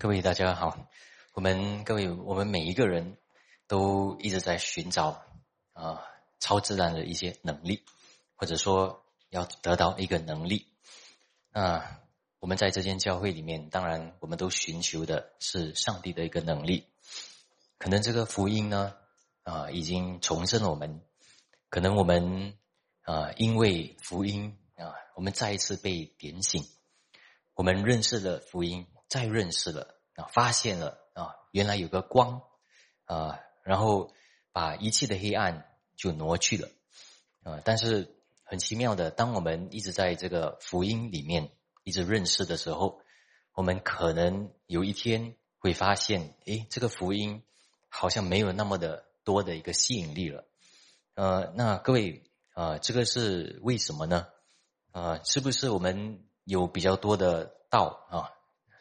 各位大家好，我们各位我们每一个人都一直在寻找啊超自然的一些能力，或者说要得到一个能力。那我们在这间教会里面，当然我们都寻求的是上帝的一个能力。可能这个福音呢啊已经重生了我们，可能我们啊因为福音啊我们再一次被点醒，我们认识了福音。再认识了啊，发现了啊，原来有个光啊，然后把一切的黑暗就挪去了啊。但是很奇妙的，当我们一直在这个福音里面一直认识的时候，我们可能有一天会发现，诶，这个福音好像没有那么的多的一个吸引力了。呃，那各位啊，这个是为什么呢？啊，是不是我们有比较多的道啊？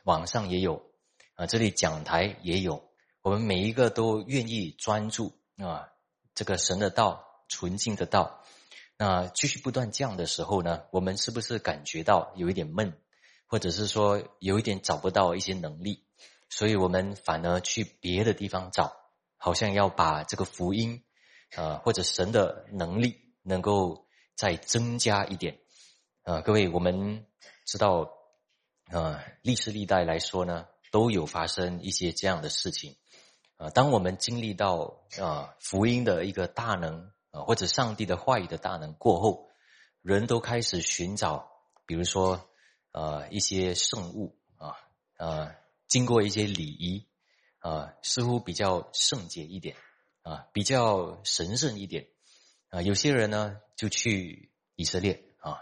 网上也有，啊，这里讲台也有，我们每一个都愿意专注啊，这个神的道、纯净的道，那继续不断降的时候呢，我们是不是感觉到有一点闷，或者是说有一点找不到一些能力，所以我们反而去别的地方找，好像要把这个福音，啊，或者神的能力能够再增加一点，啊，各位，我们知道。啊，历史历代来说呢，都有发生一些这样的事情。啊，当我们经历到啊福音的一个大能啊，或者上帝的话语的大能过后，人都开始寻找，比如说呃一些圣物啊，呃经过一些礼仪啊，似乎比较圣洁一点啊，比较神圣一点啊。有些人呢就去以色列啊，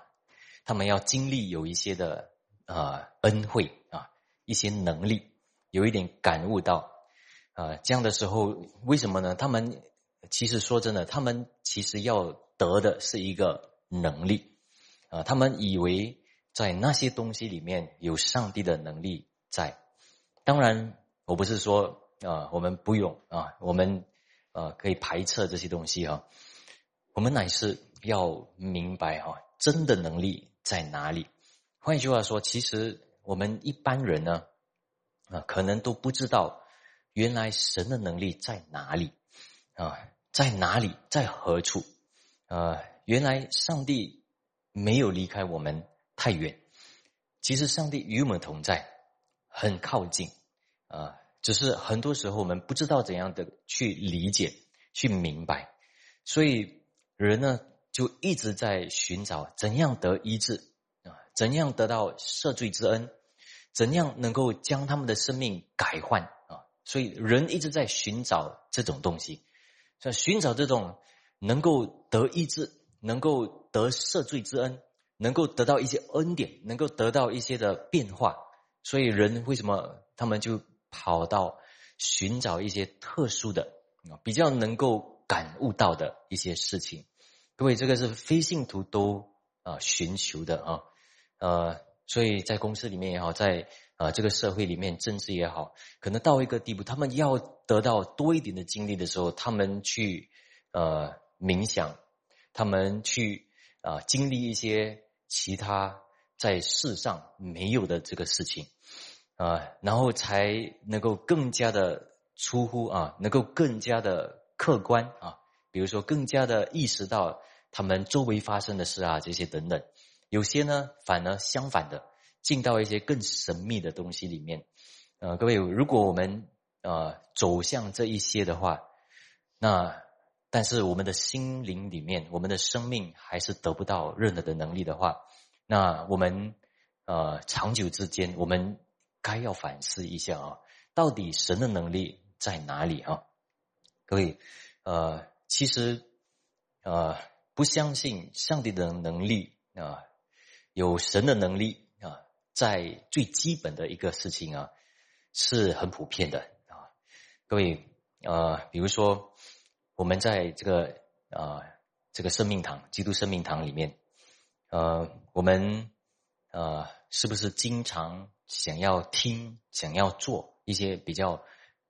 他们要经历有一些的。啊，恩惠啊，一些能力，有一点感悟到啊，这样的时候，为什么呢？他们其实说真的，他们其实要得的是一个能力啊，他们以为在那些东西里面有上帝的能力在。当然，我不是说啊，我们不用啊，我们啊可以排斥这些东西哈。我们乃是要明白哈，真的能力在哪里。换句话说，其实我们一般人呢，啊，可能都不知道原来神的能力在哪里啊，在哪里，在何处啊？原来上帝没有离开我们太远，其实上帝与我们同在，很靠近啊。只是很多时候我们不知道怎样的去理解、去明白，所以人呢就一直在寻找怎样得医治。怎样得到赦罪之恩？怎样能够将他们的生命改换啊？所以人一直在寻找这种东西，在寻找这种能够得医治、能够得赦罪之恩、能够得到一些恩典、能够得到一些的变化。所以人为什么他们就跑到寻找一些特殊的啊，比较能够感悟到的一些事情？各位，这个是非信徒都啊寻求的啊。呃，所以在公司里面也好，在啊这个社会里面，政治也好，可能到一个地步，他们要得到多一点的经历的时候，他们去呃冥想，他们去啊经历一些其他在世上没有的这个事情啊，然后才能够更加的出乎啊，能够更加的客观啊，比如说更加的意识到他们周围发生的事啊，这些等等。有些呢，反而相反的，进到一些更神秘的东西里面。呃，各位，如果我们呃走向这一些的话，那但是我们的心灵里面，我们的生命还是得不到任何的能力的话，那我们呃长久之间，我们该要反思一下啊，到底神的能力在哪里啊？各位，呃，其实呃不相信上帝的能力啊。有神的能力啊，在最基本的一个事情啊，是很普遍的啊。各位啊，比如说我们在这个啊这个生命堂、基督生命堂里面，呃，我们呃是不是经常想要听、想要做一些比较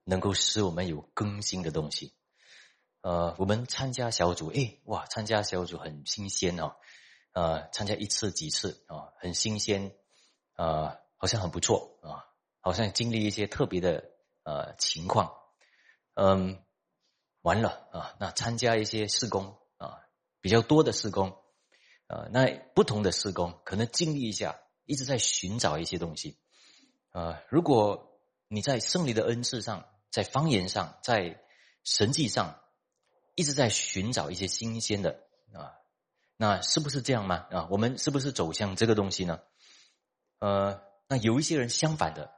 能够使我们有更新的东西？呃，我们参加小组，哎，哇，参加小组很新鲜哦。呃，参加一次几次啊，很新鲜，呃，好像很不错啊，好像经历一些特别的呃情况，嗯，完了啊，那参加一些施工啊，比较多的施工，呃，那不同的施工可能经历一下，一直在寻找一些东西，呃，如果你在胜利的恩赐上，在方言上，在神迹上，一直在寻找一些新鲜的啊，那是不是这样吗？啊，我们是不是走向这个东西呢？呃，那有一些人相反的。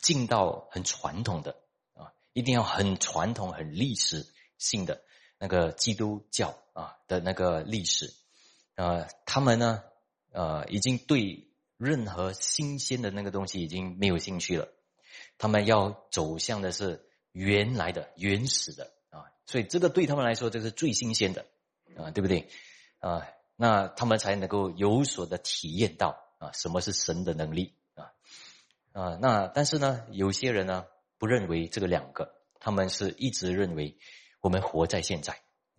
进到很传统的啊，一定要很传统、很历史性的那个基督教啊的那个历史，呃，他们呢，呃，已经对任何新鲜的那个东西已经没有兴趣了，他们要走向的是原来的、原始的啊，所以这个对他们来说，这是最新鲜的啊，对不对啊？那他们才能够有所的体验到啊，什么是神的能力。啊，啊那但是呢，有些人呢不认为这个两个，他们是一直认为我们活在现在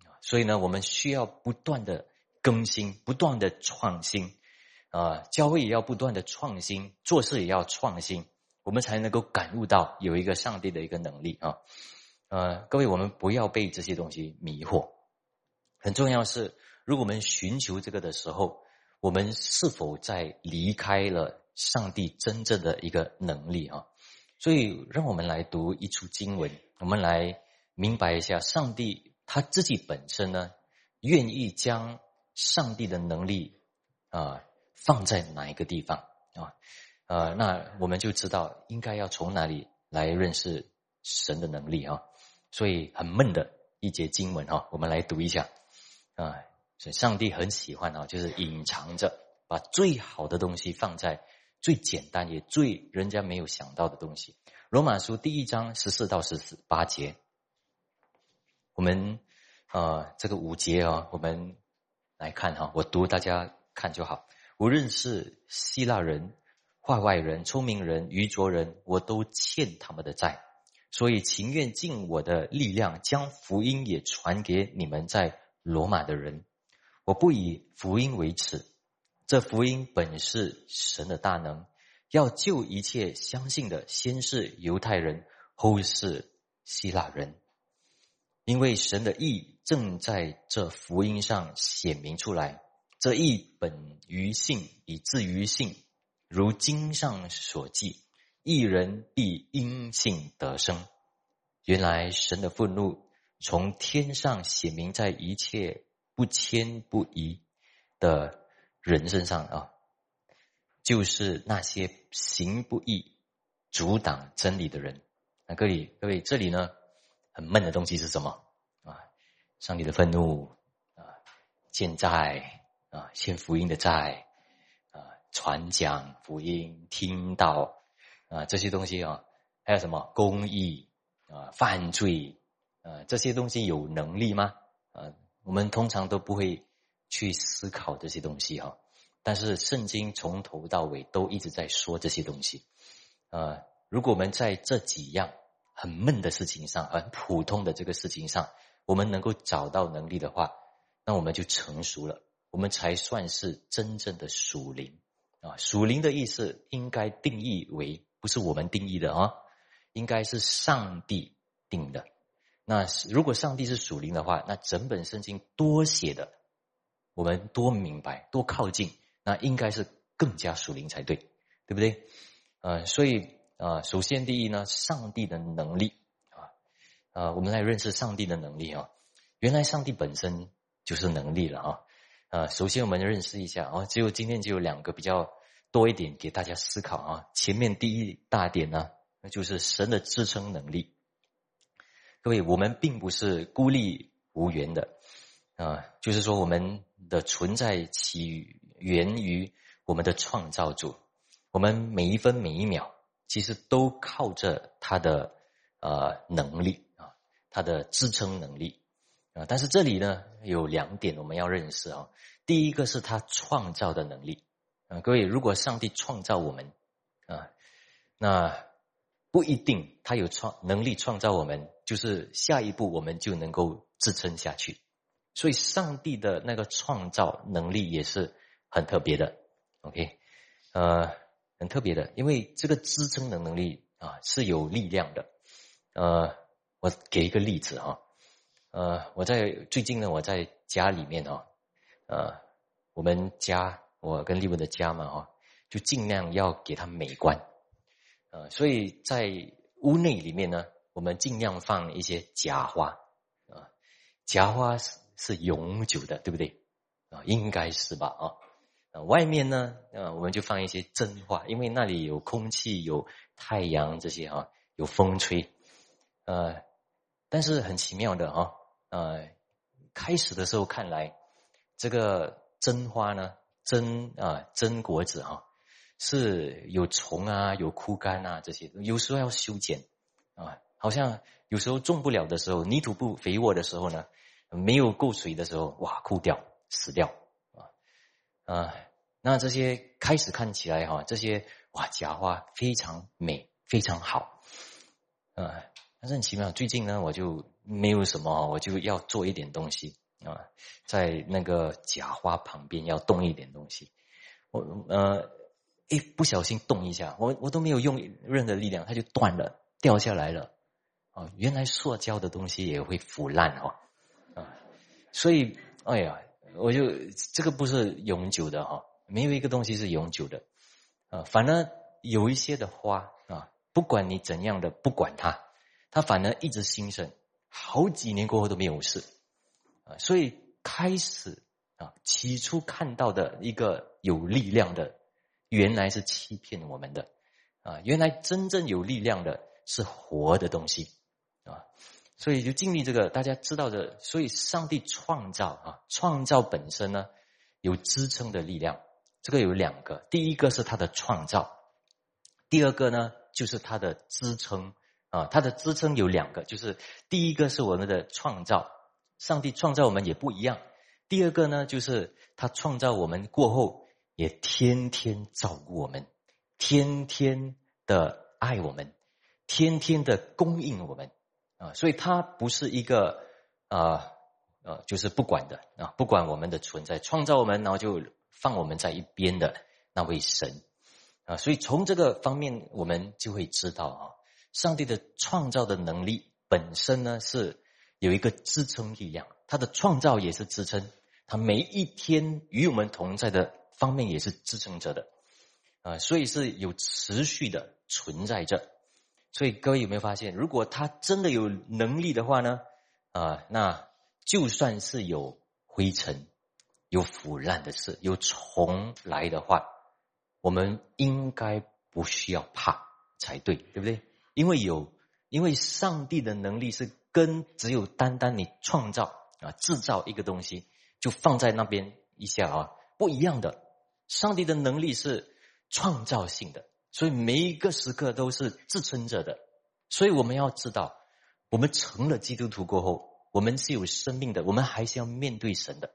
啊，所以呢，我们需要不断的更新，不断的创新啊，教会也要不断的创新，做事也要创新，我们才能够感悟到有一个上帝的一个能力啊。呃，各位，我们不要被这些东西迷惑，很重要是，如果我们寻求这个的时候，我们是否在离开了？上帝真正的一个能力啊，所以让我们来读一处经文，我们来明白一下，上帝他自己本身呢，愿意将上帝的能力啊放在哪一个地方啊？呃，那我们就知道应该要从哪里来认识神的能力啊。所以很闷的一节经文哈，我们来读一下啊。所以上帝很喜欢啊，就是隐藏着，把最好的东西放在。最简单也最人家没有想到的东西，《罗马书》第一章十四到十四八节，我们啊这个五节啊，我们来看哈，我读大家看就好。无论是希腊人、坏外人、聪明人、愚拙人，我都欠他们的债，所以情愿尽我的力量，将福音也传给你们在罗马的人。我不以福音为耻。这福音本是神的大能，要救一切相信的，先是犹太人，后是希腊人。因为神的意正在这福音上显明出来。这意本于信，以至于信。如经上所记：一人必因信得生。原来神的愤怒从天上显明在一切不迁不移的。人身上啊，就是那些行不义、阻挡真理的人。那各位，各位，这里呢，很闷的东西是什么啊？上帝的愤怒啊，欠债啊，欠福音的债啊，传讲福音、听到啊，这些东西啊，还有什么公益啊、犯罪啊，这些东西有能力吗？啊，我们通常都不会。去思考这些东西哈，但是圣经从头到尾都一直在说这些东西。呃，如果我们在这几样很闷的事情上，很普通的这个事情上，我们能够找到能力的话，那我们就成熟了，我们才算是真正的属灵啊。属灵的意思应该定义为不是我们定义的啊，应该是上帝定的。那如果上帝是属灵的话，那整本圣经多写的。我们多明白，多靠近，那应该是更加属灵才对，对不对？呃，所以啊，首先第一呢，上帝的能力啊，啊，我们来认识上帝的能力啊。原来上帝本身就是能力了啊。啊，首先我们认识一下啊，只有今天就有两个比较多一点给大家思考啊。前面第一大点呢，那就是神的支撑能力。各位，我们并不是孤立无援的。啊，就是说，我们的存在起源于我们的创造主，我们每一分每一秒，其实都靠着他的呃能力啊，他的支撑能力啊。但是这里呢，有两点我们要认识啊。第一个是他创造的能力啊，各位，如果上帝创造我们啊，那不一定他有创能力创造我们，就是下一步我们就能够支撑下去。所以，上帝的那个创造能力也是很特别的。OK，呃，很特别的，因为这个支撑的能力啊是有力量的。呃，我给一个例子哈，呃，我在最近呢，我在家里面啊，呃，我们家我跟丽文的家嘛哈，就尽量要给它美观，呃，所以在屋内里面呢，我们尽量放一些假花啊，假花是是永久的，对不对？啊，应该是吧啊，啊，外面呢，呃，我们就放一些真花，因为那里有空气、有太阳这些哈，有风吹。呃，但是很奇妙的哈，呃，开始的时候看来，这个真花呢，真啊真果子哈，是有虫啊，有枯干啊这些，有时候要修剪啊，好像有时候种不了的时候，泥土不肥沃的时候呢，没有够水的时候，哇，枯掉死掉啊啊，那这些开始看起来哈，这些哇假花非常美，非常好啊。但是很奇妙，最近呢，我就没有什么，我就要做一点东西啊，在那个假花旁边要动一点东西。我呃，一不小心动一下，我我都没有用任何力量，它就断了，掉下来了。啊，原来塑胶的东西也会腐烂哈啊，所以哎呀，我就这个不是永久的哈，没有一个东西是永久的啊，反而有一些的花啊，不管你怎样的，不管它。它反而一直兴盛，好几年过后都没有事，啊，所以开始啊，起初看到的一个有力量的，原来是欺骗我们的，啊，原来真正有力量的是活的东西，啊，所以就经历这个，大家知道的，所以上帝创造啊，创造本身呢有支撑的力量，这个有两个，第一个是它的创造，第二个呢就是它的支撑。啊，它的支撑有两个，就是第一个是我们的创造，上帝创造我们也不一样。第二个呢，就是他创造我们过后，也天天照顾我们，天天的爱我们，天天的供应我们。啊，所以他不是一个啊呃，就是不管的啊，不管我们的存在，创造我们，然后就放我们在一边的那位神啊。所以从这个方面，我们就会知道啊。上帝的创造的能力本身呢，是有一个支撑力量，他的创造也是支撑，他每一天与我们同在的方面也是支撑着的，啊，所以是有持续的存在着。所以各位有没有发现，如果他真的有能力的话呢，啊，那就算是有灰尘、有腐烂的事、有虫来的话，我们应该不需要怕才对，对不对？因为有，因为上帝的能力是跟只有单单你创造啊制造一个东西就放在那边一下啊不一样的，上帝的能力是创造性的，所以每一个时刻都是支撑着的。所以我们要知道，我们成了基督徒过后，我们是有生命的，我们还是要面对神的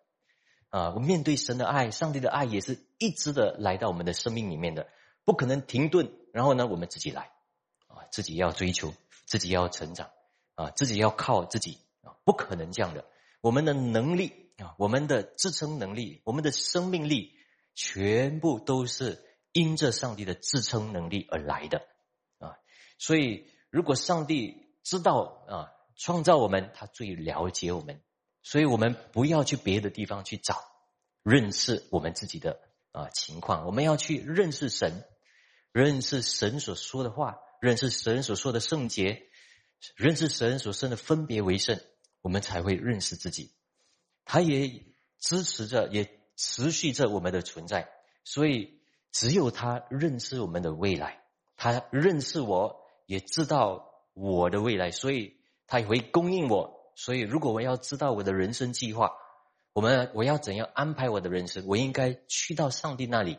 啊，我面对神的爱，上帝的爱也是一直的来到我们的生命里面的，不可能停顿，然后呢，我们自己来啊。自己要追求，自己要成长，啊，自己要靠自己啊，不可能这样的。我们的能力啊，我们的支撑能力，我们的生命力，全部都是因着上帝的支撑能力而来的啊。所以，如果上帝知道啊，创造我们，他最了解我们，所以我们不要去别的地方去找认识我们自己的啊情况，我们要去认识神，认识神所说的话。认识神所说的圣洁，认识神所生的分别为圣，我们才会认识自己。他也支持着，也持续着我们的存在。所以，只有他认识我们的未来，他认识我，也知道我的未来，所以他也会供应我。所以，如果我要知道我的人生计划，我们我要怎样安排我的人生，我应该去到上帝那里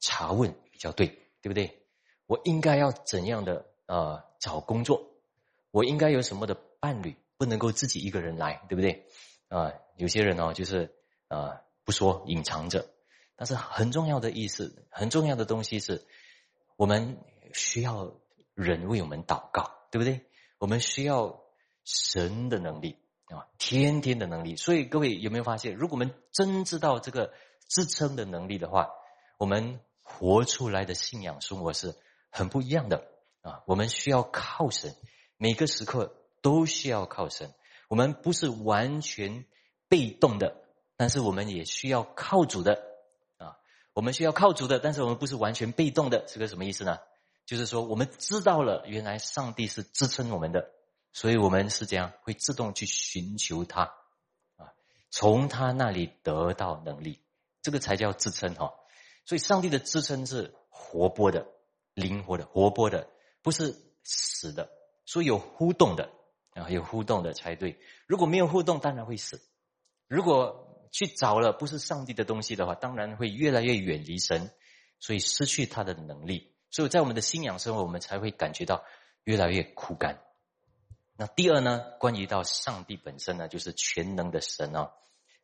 查问比较对，对不对？我应该要怎样的呃找工作？我应该有什么的伴侣？不能够自己一个人来，对不对？啊，有些人哦，就是啊不说，隐藏着。但是很重要的意思，很重要的东西是，我们需要人为我们祷告，对不对？我们需要神的能力啊，天天的能力。所以各位有没有发现，如果我们真知道这个支撑的能力的话，我们活出来的信仰生活是很不一样的啊！我们需要靠神，每个时刻都需要靠神。我们不是完全被动的，但是我们也需要靠主的啊！我们需要靠主的，但是我们不是完全被动的，是个什么意思呢？就是说，我们知道了原来上帝是支撑我们的，所以我们是这样会自动去寻求他啊，从他那里得到能力，这个才叫支撑哈。所以，上帝的支撑是活泼的、灵活的、活泼的，不是死的。所以有互动的啊，有互动的才对。如果没有互动，当然会死。如果去找了不是上帝的东西的话，当然会越来越远离神，所以失去他的能力。所以在我们的信仰生活，我们才会感觉到越来越枯干。那第二呢，关于到上帝本身呢，就是全能的神啊。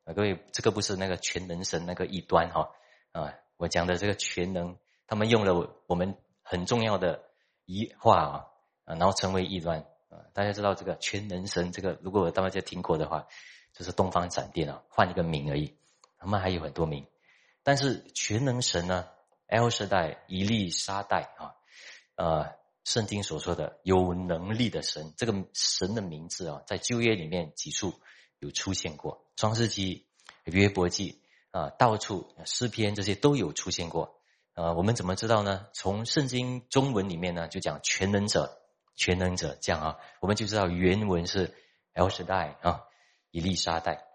啊，各位，这个不是那个全能神那个异端哈啊。我讲的这个全能，他们用了我们很重要的一话啊啊，然后成为异端啊。大家知道这个全能神，这个如果大家听过的话，就是东方闪电啊，换一个名而已。他们还有很多名，但是全能神呢，L 时代、伊利沙代啊，呃，圣经所说的有能力的神，这个神的名字啊，在旧约里面几处有出现过，创世纪、约伯记。啊，到处诗篇这些都有出现过。呃，我们怎么知道呢？从圣经中文里面呢，就讲全能者，全能者这样啊，我们就知道原文是 El Shaddai 啊，以利沙代。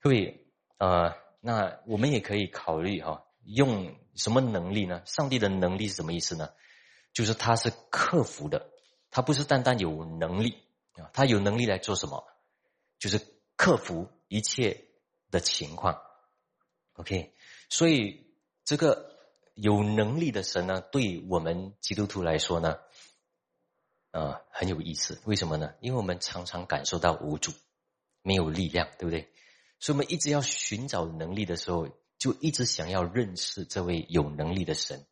各位，呃，那我们也可以考虑哈，用什么能力呢？上帝的能力是什么意思呢？就是他是克服的，他不是单单有能力啊，他有能力来做什么？就是克服一切的情况。OK，所以这个有能力的神呢，对我们基督徒来说呢，呃，很有意思。为什么呢？因为我们常常感受到无助，没有力量，对不对？所以我们一直要寻找能力的时候，就一直想要认识这位有能力的神。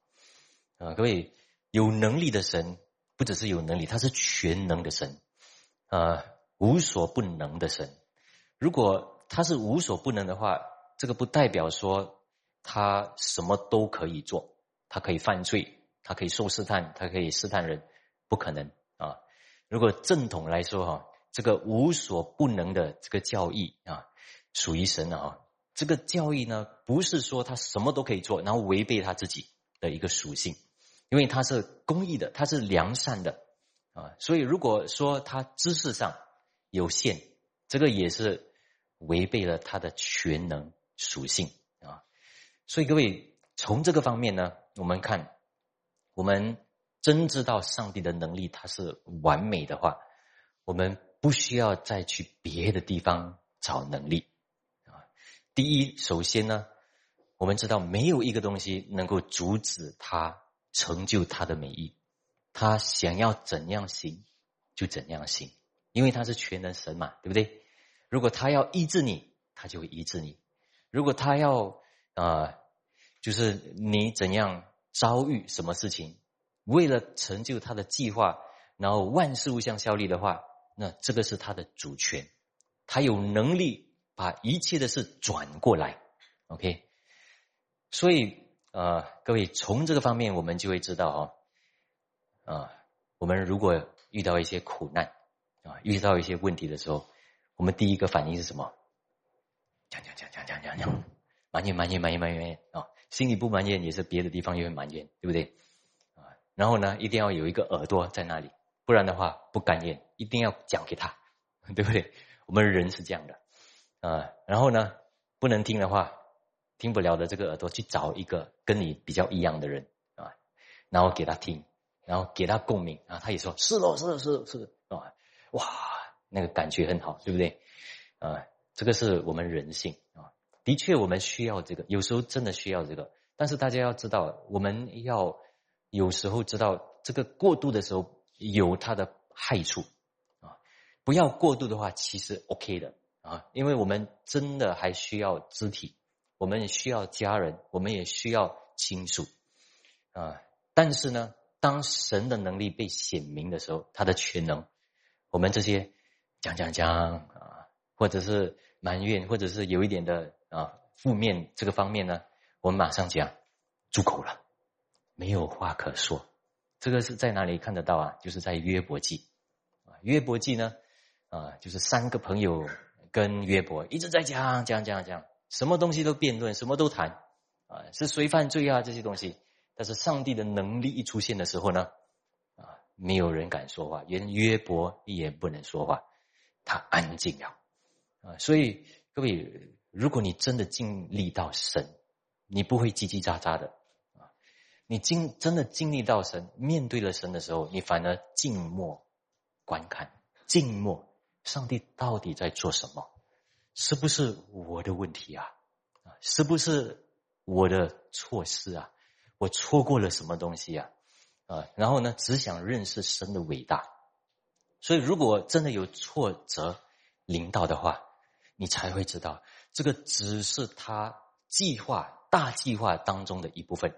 啊，各位，有能力的神不只是有能力，他是全能的神，啊，无所不能的神。如果他是无所不能的话，这个不代表说他什么都可以做，他可以犯罪，他可以受试探，他可以试探人，不可能啊！如果正统来说哈，这个无所不能的这个教义啊，属于神的啊。这个教义呢，不是说他什么都可以做，然后违背他自己的一个属性，因为他是公义的，他是良善的啊。所以如果说他知识上有限，这个也是违背了他的全能。属性啊，所以各位从这个方面呢，我们看，我们真知道上帝的能力它是完美的话，我们不需要再去别的地方找能力啊。第一，首先呢，我们知道没有一个东西能够阻止他成就他的美意，他想要怎样行就怎样行，因为他是全能神嘛，对不对？如果他要医治你，他就会医治你。如果他要啊，就是你怎样遭遇什么事情，为了成就他的计划，然后万事无相效力的话，那这个是他的主权，他有能力把一切的事转过来。OK，所以啊，各位从这个方面，我们就会知道哦，啊，我们如果遇到一些苦难啊，遇到一些问题的时候，我们第一个反应是什么？讲讲讲讲讲讲讲，埋怨埋怨埋怨埋怨啊！心里不埋怨，也是别的地方也会埋怨，对不对？啊，然后呢，一定要有一个耳朵在那里，不然的话不甘愿，一定要讲给他，对不对？我们人是这样的啊。然后呢，不能听的话，听不了的这个耳朵去找一个跟你比较一样的人啊，然后给他听，然后给他共鸣啊，他也说是喽，是是是啊，哇，那个感觉很好，对不对？啊。这个是我们人性啊，的确我们需要这个，有时候真的需要这个。但是大家要知道，我们要有时候知道这个过度的时候有它的害处啊，不要过度的话，其实 OK 的啊，因为我们真的还需要肢体，我们也需要家人，我们也需要亲属啊。但是呢，当神的能力被显明的时候，他的全能，我们这些讲讲讲啊，或者是。埋怨，或者是有一点的啊负面这个方面呢，我们马上讲住口了没有话可说。这个是在哪里看得到啊？就是在约伯记啊，约伯记呢，啊，就是三个朋友跟约伯一直在讲讲讲讲，什么东西都辩论，什么都谈啊，是谁犯罪啊这些东西。但是上帝的能力一出现的时候呢，啊，没有人敢说话，连约伯也不能说话，他安静了啊。所以各位，如果你真的经历到神，你不会叽叽喳喳的。你经真的经历到神，面对了神的时候，你反而静默观看，静默，上帝到底在做什么？是不是我的问题啊？啊，是不是我的错失啊？我错过了什么东西啊？啊，然后呢，只想认识神的伟大。所以，如果真的有挫折临到的话，你才会知道，这个只是他计划大计划当中的一部分。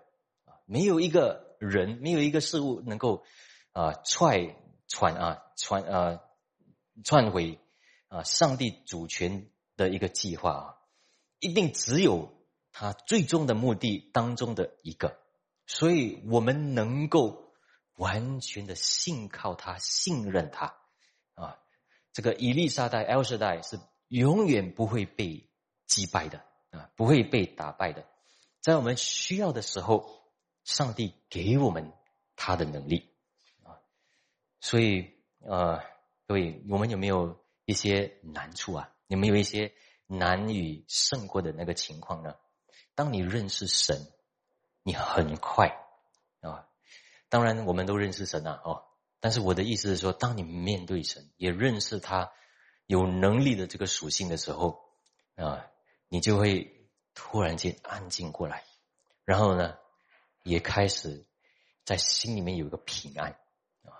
没有一个人，没有一个事物能够啊踹传啊传啊篡回啊上帝主权的一个计划啊，一定只有他最终的目的当中的一个，所以我们能够完全的信靠他，信任他啊。这个伊丽莎白、艾尔代是永远不会被击败的啊，不会被打败的，在我们需要的时候。上帝给我们他的能力啊，所以呃，各位，我们有没有一些难处啊？有没有一些难以胜过的那个情况呢？当你认识神，你很快啊。当然，我们都认识神啊，哦。但是我的意思是说，当你面对神，也认识他有能力的这个属性的时候啊，你就会突然间安静过来，然后呢？也开始在心里面有一个平安啊，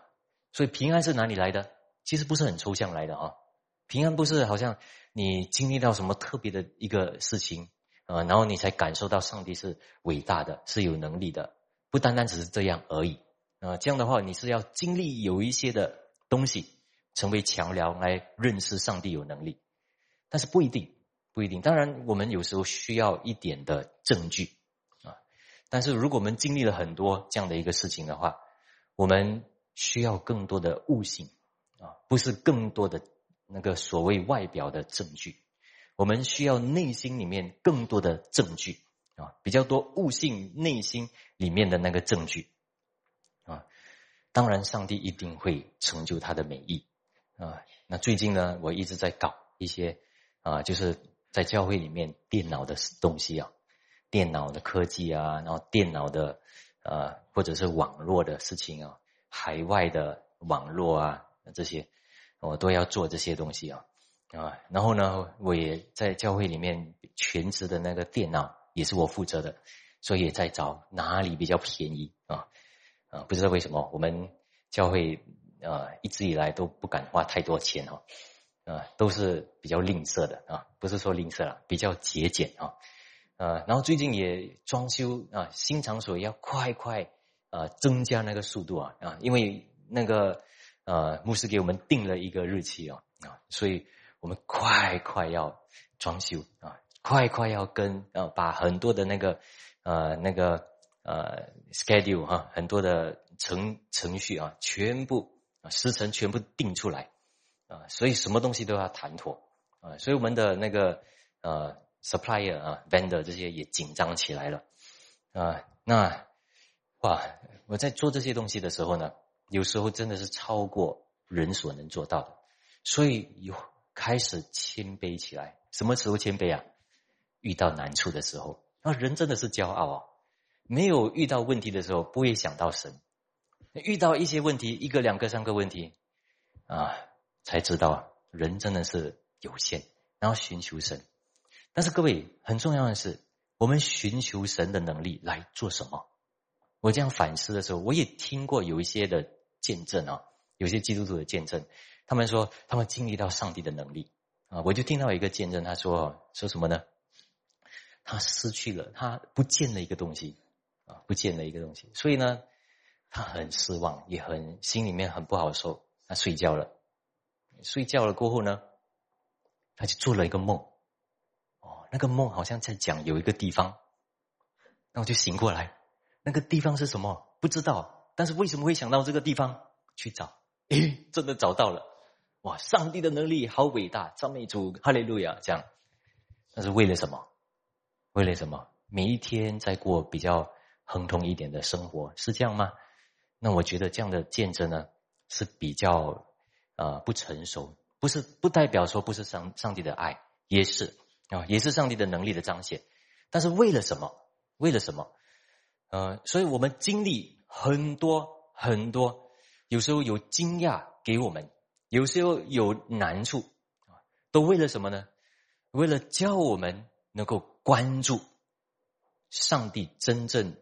所以平安是哪里来的？其实不是很抽象来的啊。平安不是好像你经历到什么特别的一个事情啊，然后你才感受到上帝是伟大的，是有能力的。不单单只是这样而已啊。这样的话，你是要经历有一些的东西，成为桥梁来认识上帝有能力。但是不一定，不一定。当然，我们有时候需要一点的证据。但是，如果我们经历了很多这样的一个事情的话，我们需要更多的悟性啊，不是更多的那个所谓外表的证据。我们需要内心里面更多的证据啊，比较多悟性，内心里面的那个证据啊。当然，上帝一定会成就他的美意啊。那最近呢，我一直在搞一些啊，就是在教会里面电脑的东西啊。电脑的科技啊，然后电脑的呃，或者是网络的事情啊，海外的网络啊，这些我都要做这些东西啊啊，然后呢，我也在教会里面全职的那个电脑也是我负责的，所以也在找哪里比较便宜啊啊，不知道为什么我们教会啊一直以来都不敢花太多钱哦啊，都是比较吝啬的啊，不是说吝啬了，比较节俭啊。啊，然后最近也装修啊，新场所要快快啊，增加那个速度啊啊，因为那个呃牧师给我们定了一个日期啊啊，所以我们快快要装修啊，快快要跟啊把很多的那个呃那个呃 schedule 哈，很多的程程序啊，全部啊时程全部定出来啊，所以什么东西都要谈妥啊，所以我们的那个呃。Supplier 啊，vendor 这些也紧张起来了啊。那哇，我在做这些东西的时候呢，有时候真的是超过人所能做到的，所以有开始谦卑起来。什么时候谦卑啊？遇到难处的时候，那人真的是骄傲啊。没有遇到问题的时候，不会想到神；遇到一些问题，一个、两个、三个问题啊，才知道人真的是有限，然后寻求神。但是各位，很重要的是，我们寻求神的能力来做什么？我这样反思的时候，我也听过有一些的见证啊，有些基督徒的见证，他们说他们经历到上帝的能力啊，我就听到一个见证，他说说什么呢？他失去了，他不见了一个东西啊，不见了一个东西，所以呢，他很失望，也很心里面很不好受。他睡觉了，睡觉了过后呢，他就做了一个梦。那个梦好像在讲有一个地方，那我就醒过来，那个地方是什么？不知道。但是为什么会想到这个地方去找？诶，真的找到了！哇，上帝的能力好伟大！赞美主，哈利路亚！这样，那是为了什么？为了什么？每一天在过比较亨通一点的生活，是这样吗？那我觉得这样的见证呢，是比较呃不成熟，不是不代表说不是上上帝的爱，也是啊，也是上帝的能力的彰显。但是为了什么？为了什么？呃，所以我们经历很多很多，有时候有惊讶给我们，有时候有难处啊，都为了什么呢？为了教我们能够关注上帝真正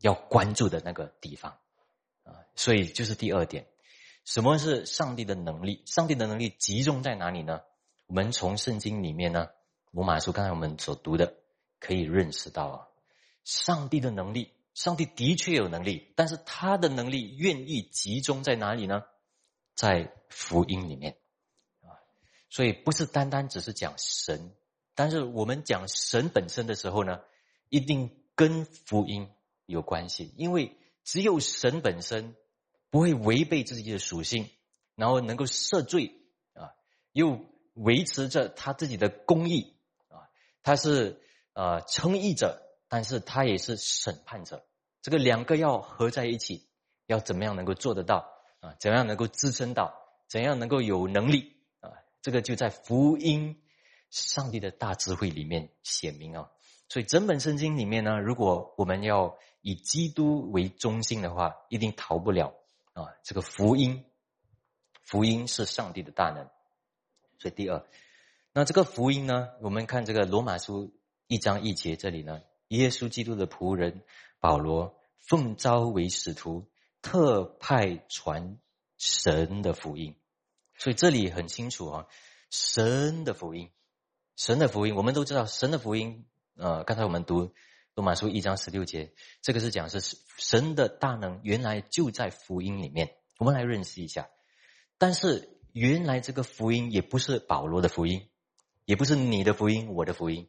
要关注的那个地方啊。所以就是第二点，什么是上帝的能力？上帝的能力集中在哪里呢？我们从圣经里面呢，罗马书刚才我们所读的，可以认识到啊。上帝的能力，上帝的确有能力，但是他的能力愿意集中在哪里呢？在福音里面啊，所以不是单单只是讲神，但是我们讲神本身的时候呢，一定跟福音有关系，因为只有神本身不会违背自己的属性，然后能够赦罪啊，又维持着他自己的公义，他是呃称义者。但是他也是审判者，这个两个要合在一起，要怎么样能够做得到啊？怎样能够支撑到？怎样能够有能力啊？这个就在福音上帝的大智慧里面显明啊。所以整本圣经里面呢，如果我们要以基督为中心的话，一定逃不了啊。这个福音，福音是上帝的大能。所以第二，那这个福音呢，我们看这个罗马书一章一节这里呢。耶稣基督的仆人保罗奉召为使徒，特派传神的福音。所以这里很清楚啊，神的福音，神的福音，我们都知道神的福音。呃，刚才我们读罗马书一章十六节，这个是讲是神的大能，原来就在福音里面。我们来认识一下。但是原来这个福音也不是保罗的福音，也不是你的福音，我的福音。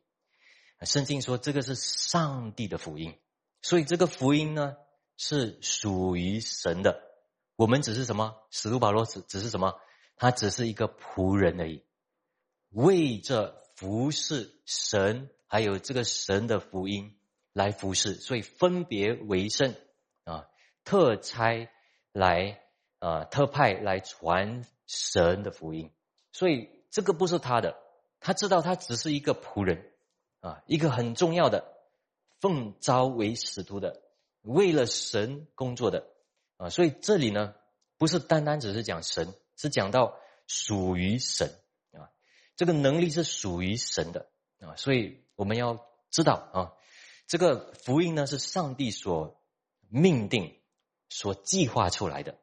圣经说这个是上帝的福音，所以这个福音呢是属于神的。我们只是什么？使徒保罗只只是什么？他只是一个仆人而已，为着服侍神，还有这个神的福音来服侍，所以分别为圣啊，特差来啊，特派来传神的福音。所以这个不是他的，他知道他只是一个仆人。啊，一个很重要的奉召为使徒的，为了神工作的啊，所以这里呢，不是单单只是讲神，是讲到属于神啊，这个能力是属于神的啊，所以我们要知道啊，这个福音呢是上帝所命定、所计划出来的。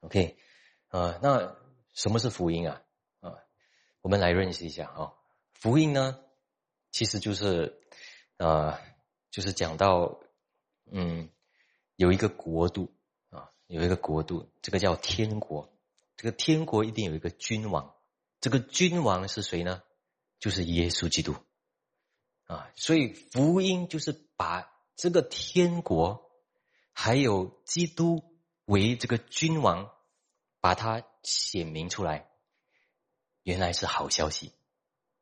OK，啊，那什么是福音啊？我们来认识一下啊，福音呢？其实就是，呃，就是讲到，嗯，有一个国度啊，有一个国度，这个叫天国。这个天国一定有一个君王，这个君王是谁呢？就是耶稣基督啊。所以福音就是把这个天国还有基督为这个君王，把它显明出来。原来是好消息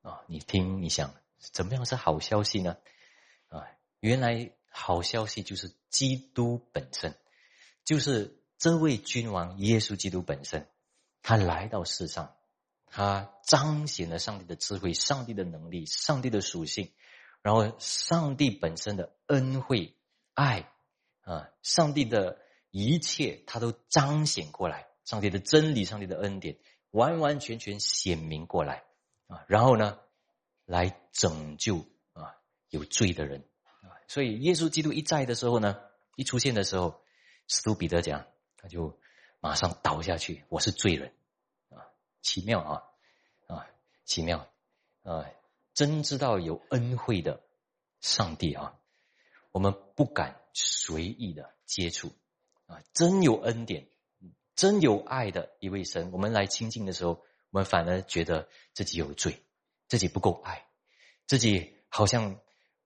啊！你听，你想。怎么样是好消息呢？啊，原来好消息就是基督本身，就是这位君王耶稣基督本身，他来到世上，他彰显了上帝的智慧、上帝的能力、上帝的属性，然后上帝本身的恩惠、爱啊，上帝的一切，他都彰显过来，上帝的真理、上帝的恩典，完完全全显明过来啊，然后呢？来拯救啊有罪的人啊，所以耶稣基督一在的时候呢，一出现的时候，使徒彼得讲，他就马上倒下去，我是罪人啊，奇妙啊啊，奇妙啊，真知道有恩惠的上帝啊，我们不敢随意的接触啊，真有恩典，真有爱的一位神，我们来亲近的时候，我们反而觉得自己有罪。自己不够爱，自己好像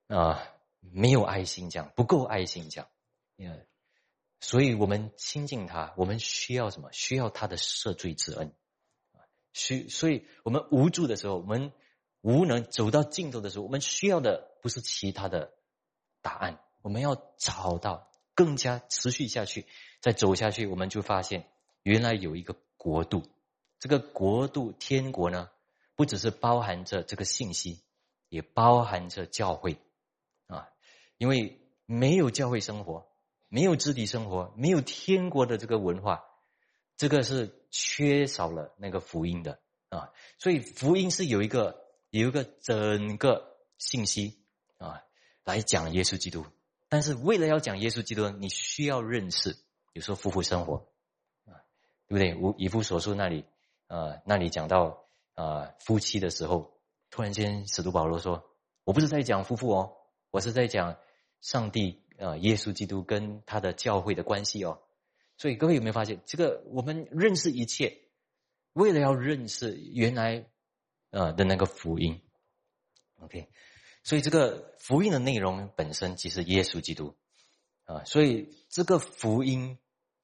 啊没有爱心这样，不够爱心这样，所以我们亲近他，我们需要什么？需要他的赦罪之恩，需所以我们无助的时候，我们无能走到尽头的时候，我们需要的不是其他的答案，我们要找到更加持续下去，再走下去，我们就发现原来有一个国度，这个国度天国呢，不只是包含着这个信息，也包含着教会啊，因为没有教会生活。没有肢体生活，没有天国的这个文化，这个是缺少了那个福音的啊。所以福音是有一个有一个整个信息啊，来讲耶稣基督。但是为了要讲耶稣基督，你需要认识，比如说夫妇生活，对不对？无以夫所述那里啊，那里讲到啊夫妻的时候，突然间使徒保罗说：“我不是在讲夫妇哦，我是在讲上帝。”啊，耶稣基督跟他的教会的关系哦，所以各位有没有发现，这个我们认识一切，为了要认识原来呃的那个福音，OK，所以这个福音的内容本身即是耶稣基督啊，所以这个福音，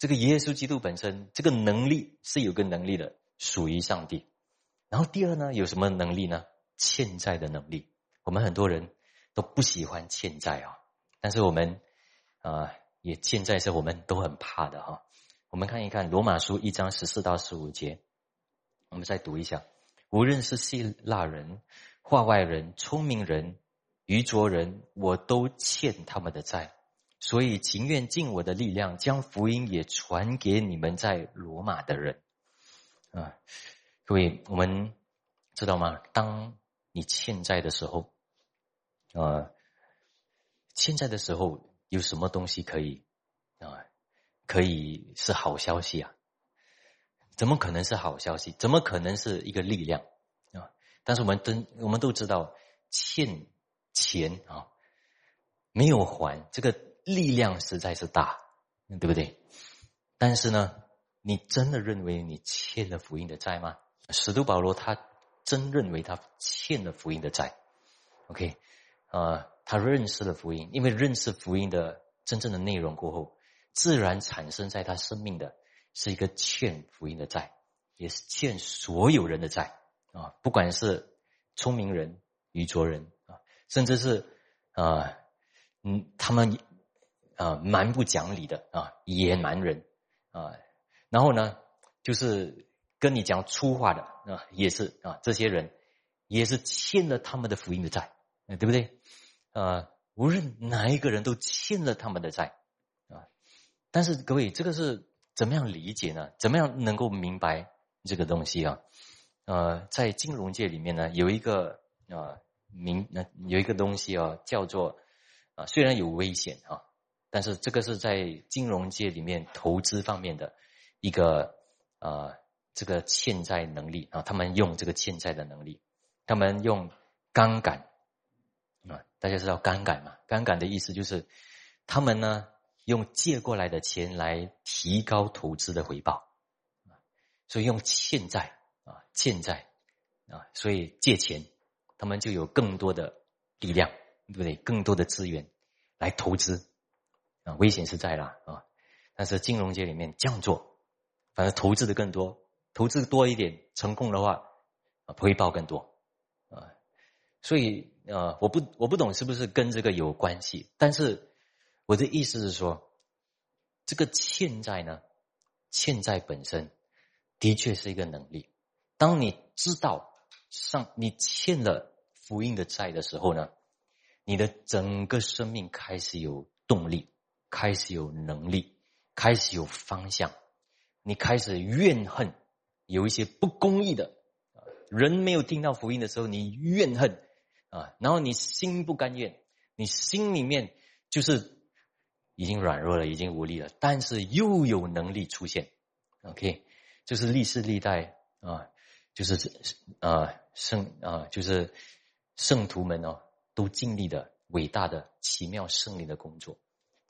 这个耶稣基督本身这个能力是有个能力的，属于上帝。然后第二呢，有什么能力呢？欠债的能力。我们很多人都不喜欢欠债啊。但是我们啊，也欠债是我们都很怕的哈。我们看一看罗马书一章十四到十五节，我们再读一下。无论是希腊人、化外人、聪明人、愚拙人，我都欠他们的债，所以情愿尽我的力量，将福音也传给你们在罗马的人。啊，各位，我们知道吗？当你欠债的时候，啊。欠债的时候有什么东西可以啊？可以是好消息啊？怎么可能是好消息？怎么可能是一个力量啊？但是我们都我们都知道，欠钱啊，没有还，这个力量实在是大，对不对？但是呢，你真的认为你欠了福音的债吗？使徒保罗他真认为他欠了福音的债？OK 啊？他认识了福音，因为认识福音的真正的内容过后，自然产生在他生命的是一个欠福音的债，也是欠所有人的债啊，不管是聪明人、愚拙人啊，甚至是啊，嗯，他们啊蛮不讲理的啊野蛮人啊，然后呢，就是跟你讲粗话的啊，也是啊，这些人也是欠了他们的福音的债，对不对？啊，无论哪一个人都欠了他们的债啊！但是各位，这个是怎么样理解呢？怎么样能够明白这个东西啊？呃，在金融界里面呢，有一个啊明那有一个东西啊，叫做啊，虽然有危险啊，但是这个是在金融界里面投资方面的一个啊，这个欠债能力啊，他们用这个欠债的能力，他们用杠杆。啊，大家知道杠杆嘛？杠杆的意思就是，他们呢用借过来的钱来提高投资的回报，所以用欠债啊，欠债啊，所以借钱，他们就有更多的力量，对不对？更多的资源来投资啊，危险是在啦啊，但是金融界里面这样做，反正投资的更多，投资多一点，成功的话啊，回报更多啊，所以。呃，我不我不懂是不是跟这个有关系，但是我的意思是说，这个欠债呢，欠债本身的确是一个能力。当你知道上你欠了福音的债的时候呢，你的整个生命开始有动力，开始有能力，开始有方向，你开始怨恨有一些不公义的人没有听到福音的时候，你怨恨。啊，然后你心不甘愿，你心里面就是已经软弱了，已经无力了，但是又有能力出现，OK，就是历世历代啊，就是啊圣啊，就是圣徒们哦，都经历的伟大的奇妙胜利的工作，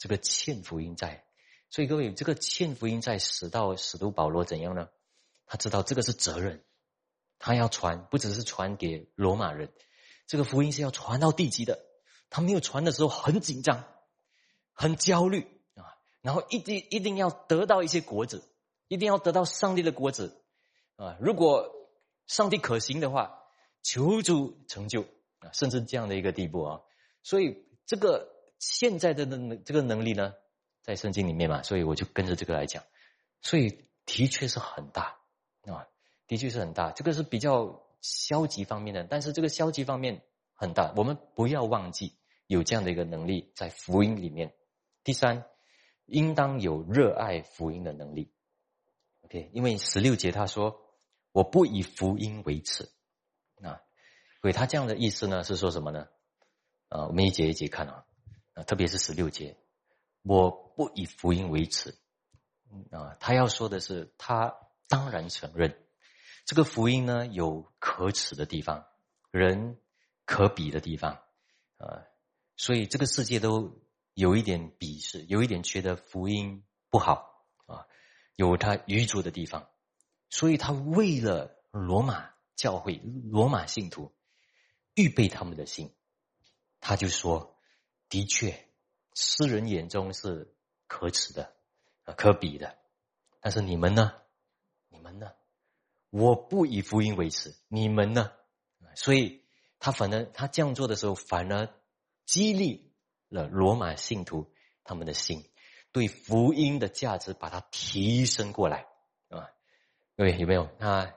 这个欠福音在，所以各位，这个欠福音在使到使徒保罗怎样呢？他知道这个是责任，他要传，不只是传给罗马人。这个福音是要传到地极的，他没有传的时候很紧张，很焦虑啊，然后一定一定要得到一些果子，一定要得到上帝的果子啊！如果上帝可行的话，求主成就啊，甚至这样的一个地步啊！所以这个现在的能这个能力呢，在圣经里面嘛，所以我就跟着这个来讲，所以的确是很大啊，的确是很大。这个是比较消极方面的，但是这个消极方面很大，我们不要忘记有这样的一个能力在福音里面。第三，应当有热爱福音的能力。OK，因为十六节他说。我不以福音为耻，啊，所以他这样的意思呢，是说什么呢？啊，我们一节一节看啊，啊，特别是十六节，我不以福音为耻，啊，他要说的是，他当然承认这个福音呢有可耻的地方，人可比的地方，啊，所以这个世界都有一点鄙视，有一点觉得福音不好啊，有他愚拙的地方。所以他为了罗马教会、罗马信徒预备他们的心，他就说：“的确，世人眼中是可耻的、可比的，但是你们呢？你们呢？我不以福音为耻，你们呢？所以，他反而他这样做的时候，反而激励了罗马信徒他们的心，对福音的价值把它提升过来啊。”各位有没有？那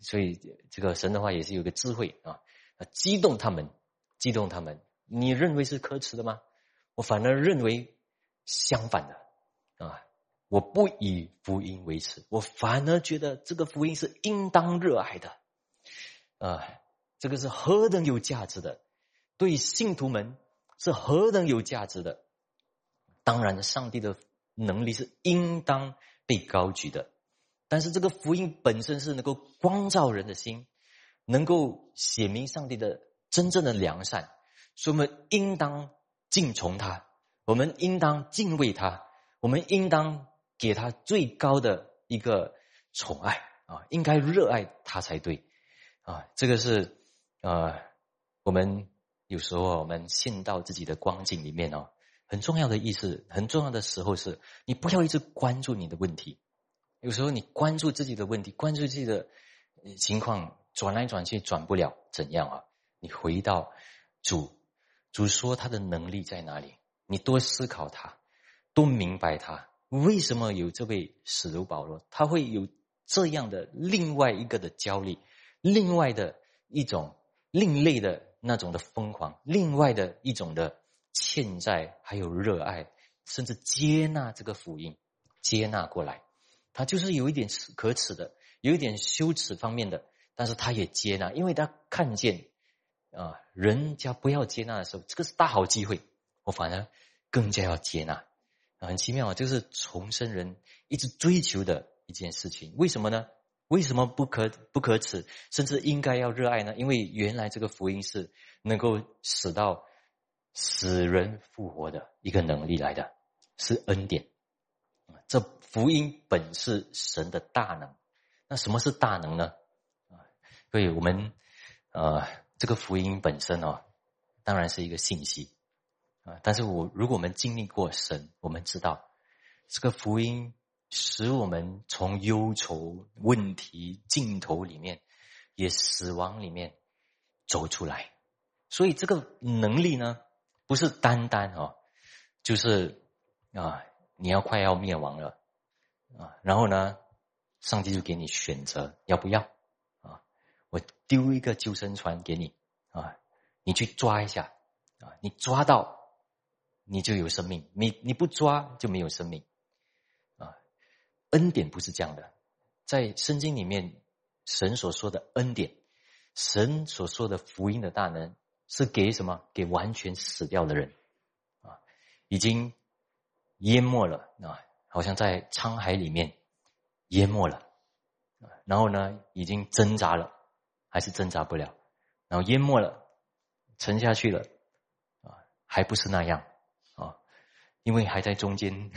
所以这个神的话也是有个智慧啊，激动他们，激动他们。你认为是可耻的吗？我反而认为相反的啊！我不以福音为耻，我反而觉得这个福音是应当热爱的啊！这个是何等有价值的，对信徒们是何等有价值的。当然，上帝的能力是应当被高举的。但是这个福音本身是能够光照人的心，能够写明上帝的真正的良善，所以我们应当敬从他，我们应当敬畏他，我们应当给他最高的一个宠爱啊，应该热爱他才对啊。这个是啊，我们有时候我们陷到自己的光景里面哦，很重要的意思，很重要的时候是你不要一直关注你的问题。有时候你关注自己的问题，关注自己的情况，转来转去转不了，怎样啊？你回到主，主说他的能力在哪里？你多思考他，多明白他为什么有这位使徒保罗，他会有这样的另外一个的焦虑，另外的一种另类的那种的疯狂，另外的一种的欠债，还有热爱，甚至接纳这个福音，接纳过来。他就是有一点可耻的，有一点羞耻方面的，但是他也接纳，因为他看见啊，人家不要接纳的时候，这个是大好机会，我反而更加要接纳，很奇妙啊，就是重生人一直追求的一件事情。为什么呢？为什么不可不可耻，甚至应该要热爱呢？因为原来这个福音是能够使到死人复活的一个能力来的，是恩典。这福音本是神的大能，那什么是大能呢？啊，所以我们呃，这个福音本身哦，当然是一个信息啊。但是我如果我们经历过神，我们知道这个福音使我们从忧愁、问题尽头里面，也死亡里面走出来。所以这个能力呢，不是单单哦，就是啊。你要快要灭亡了啊！然后呢，上帝就给你选择要不要？我丢一个救生船给你啊，你去抓一下啊！你抓到，你就有生命；你你不抓就没有生命啊！恩典不是这样的，在圣经里面，神所说的恩典，神所说的福音的大能，是给什么？给完全死掉的人啊，已经。淹没了啊，好像在沧海里面淹没了，然后呢，已经挣扎了，还是挣扎不了，然后淹没了，沉下去了，啊，还不是那样啊，因为还在中间，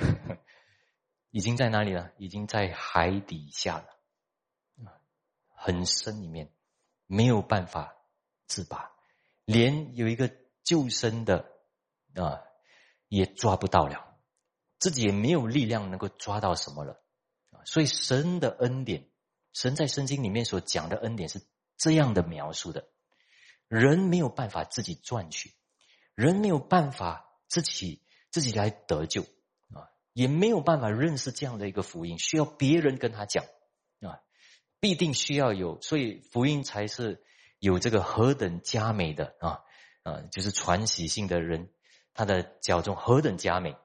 已经在哪里了？已经在海底下了，很深里面，没有办法自拔，连有一个救生的啊，也抓不到了，自己也没有力量能够抓到什么了啊。所以神的恩典，神在圣经里面所讲的恩典是这样的描述的：人没有办法自己赚取，人没有办法自己自己来得救啊，也没有办法认识这样的一个福音，需要别人跟他讲啊，必定需要有，所以福音才是有这个何等佳美的啊。啊，就是传喜性的人，他的脚中何等佳美！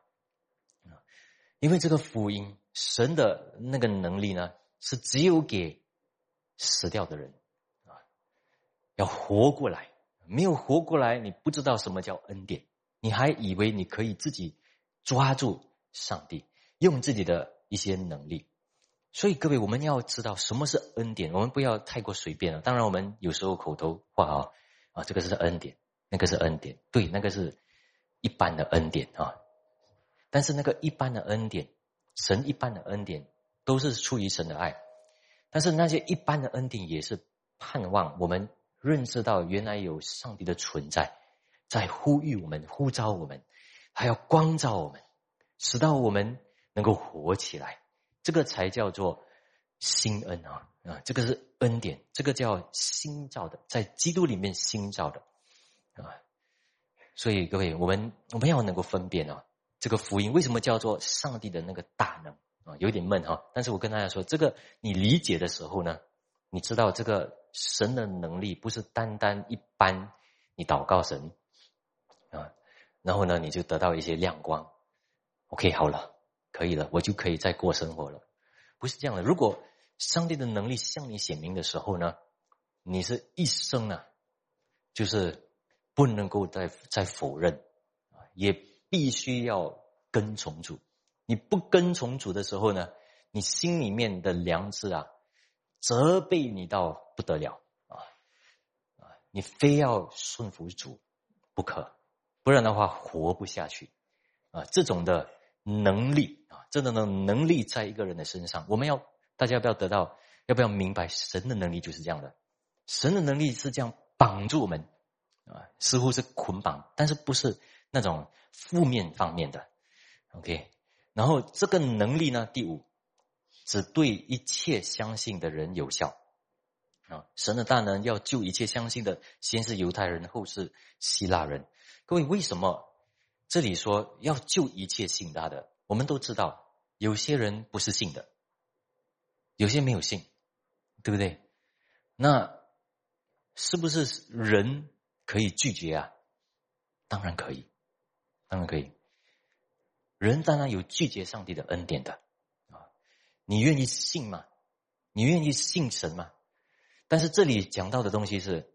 因为这个福音，神的那个能力呢，是只有给死掉的人，要活过来。没有活过来，你不知道什么叫恩典，你还以为你可以自己抓住上帝，用自己的一些能力。所以各位，我们要知道什么是恩典，我们不要太过随便了。当然，我们有时候口头话啊啊，这个是恩典。那个是恩典，对，那个是一般的恩典啊。但是那个一般的恩典，神一般的恩典，都是出于神的爱。但是那些一般的恩典，也是盼望我们认识到原来有上帝的存在，在呼吁我们、呼召我们，还要光照我们，使到我们能够活起来。这个才叫做新恩啊啊！这个是恩典，这个叫新造的，在基督里面新造的。啊，所以各位，我们我们要能够分辨啊，这个福音为什么叫做上帝的那个大能啊？有点闷哈，但是我跟大家说，这个你理解的时候呢，你知道这个神的能力不是单单一般，你祷告神啊，然后呢你就得到一些亮光，OK 好了，可以了，我就可以再过生活了，不是这样的。如果上帝的能力向你显明的时候呢，你是一生啊，就是。不能够再再否认，也必须要跟从主。你不跟从主的时候呢，你心里面的良知啊，责备你到不得了啊啊！你非要顺服主不可，不然的话活不下去啊！这种的能力啊，这种的能力在一个人的身上，我们要大家要不要得到？要不要明白神的能力就是这样的？神的能力是这样绑住我们。啊，似乎是捆绑，但是不是那种负面方面的，OK。然后这个能力呢，第五，只对一切相信的人有效啊。神的大能要救一切相信的，先是犹太人，后是希腊人。各位，为什么这里说要救一切信他的？我们都知道，有些人不是信的，有些没有信，对不对？那是不是人？可以拒绝啊？当然可以，当然可以。人当然有拒绝上帝的恩典的！你愿意信吗？你愿意信神吗？但是这里讲到的东西是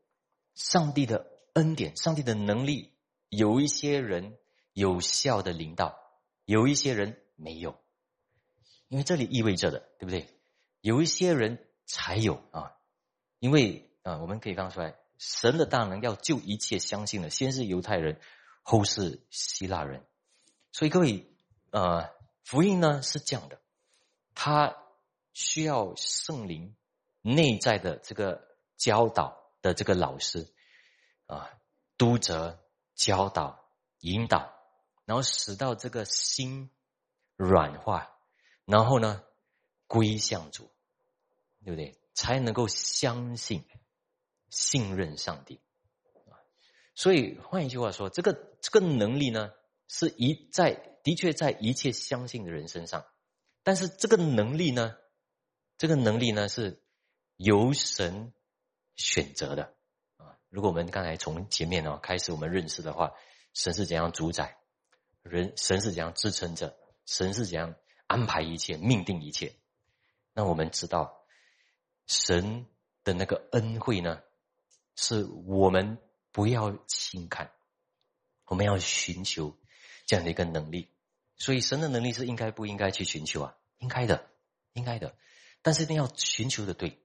上帝的恩典，上帝的能力。有一些人有效的领导，有一些人没有，因为这里意味着的，对不对？有一些人才有啊，因为啊，我们可以看出来。神的大能要救一切相信的，先是犹太人，后是希腊人。所以各位，呃，福音呢是这样的，他需要圣灵内在的这个教导的这个老师啊，督责、教导、引导，然后使到这个心软化，然后呢归向主，对不对？才能够相信。信任上帝啊，所以换一句话说，这个这个能力呢，是一在的确在一切相信的人身上，但是这个能力呢，这个能力呢是由神选择的啊。如果我们刚才从前面呢开始我们认识的话，神是怎样主宰人，神是怎样支撑着，神是怎样安排一切、命定一切，那我们知道神的那个恩惠呢？是我们不要轻看，我们要寻求这样的一个能力。所以神的能力是应该不应该去寻求啊？应该的，应该的。但是一定要寻求的对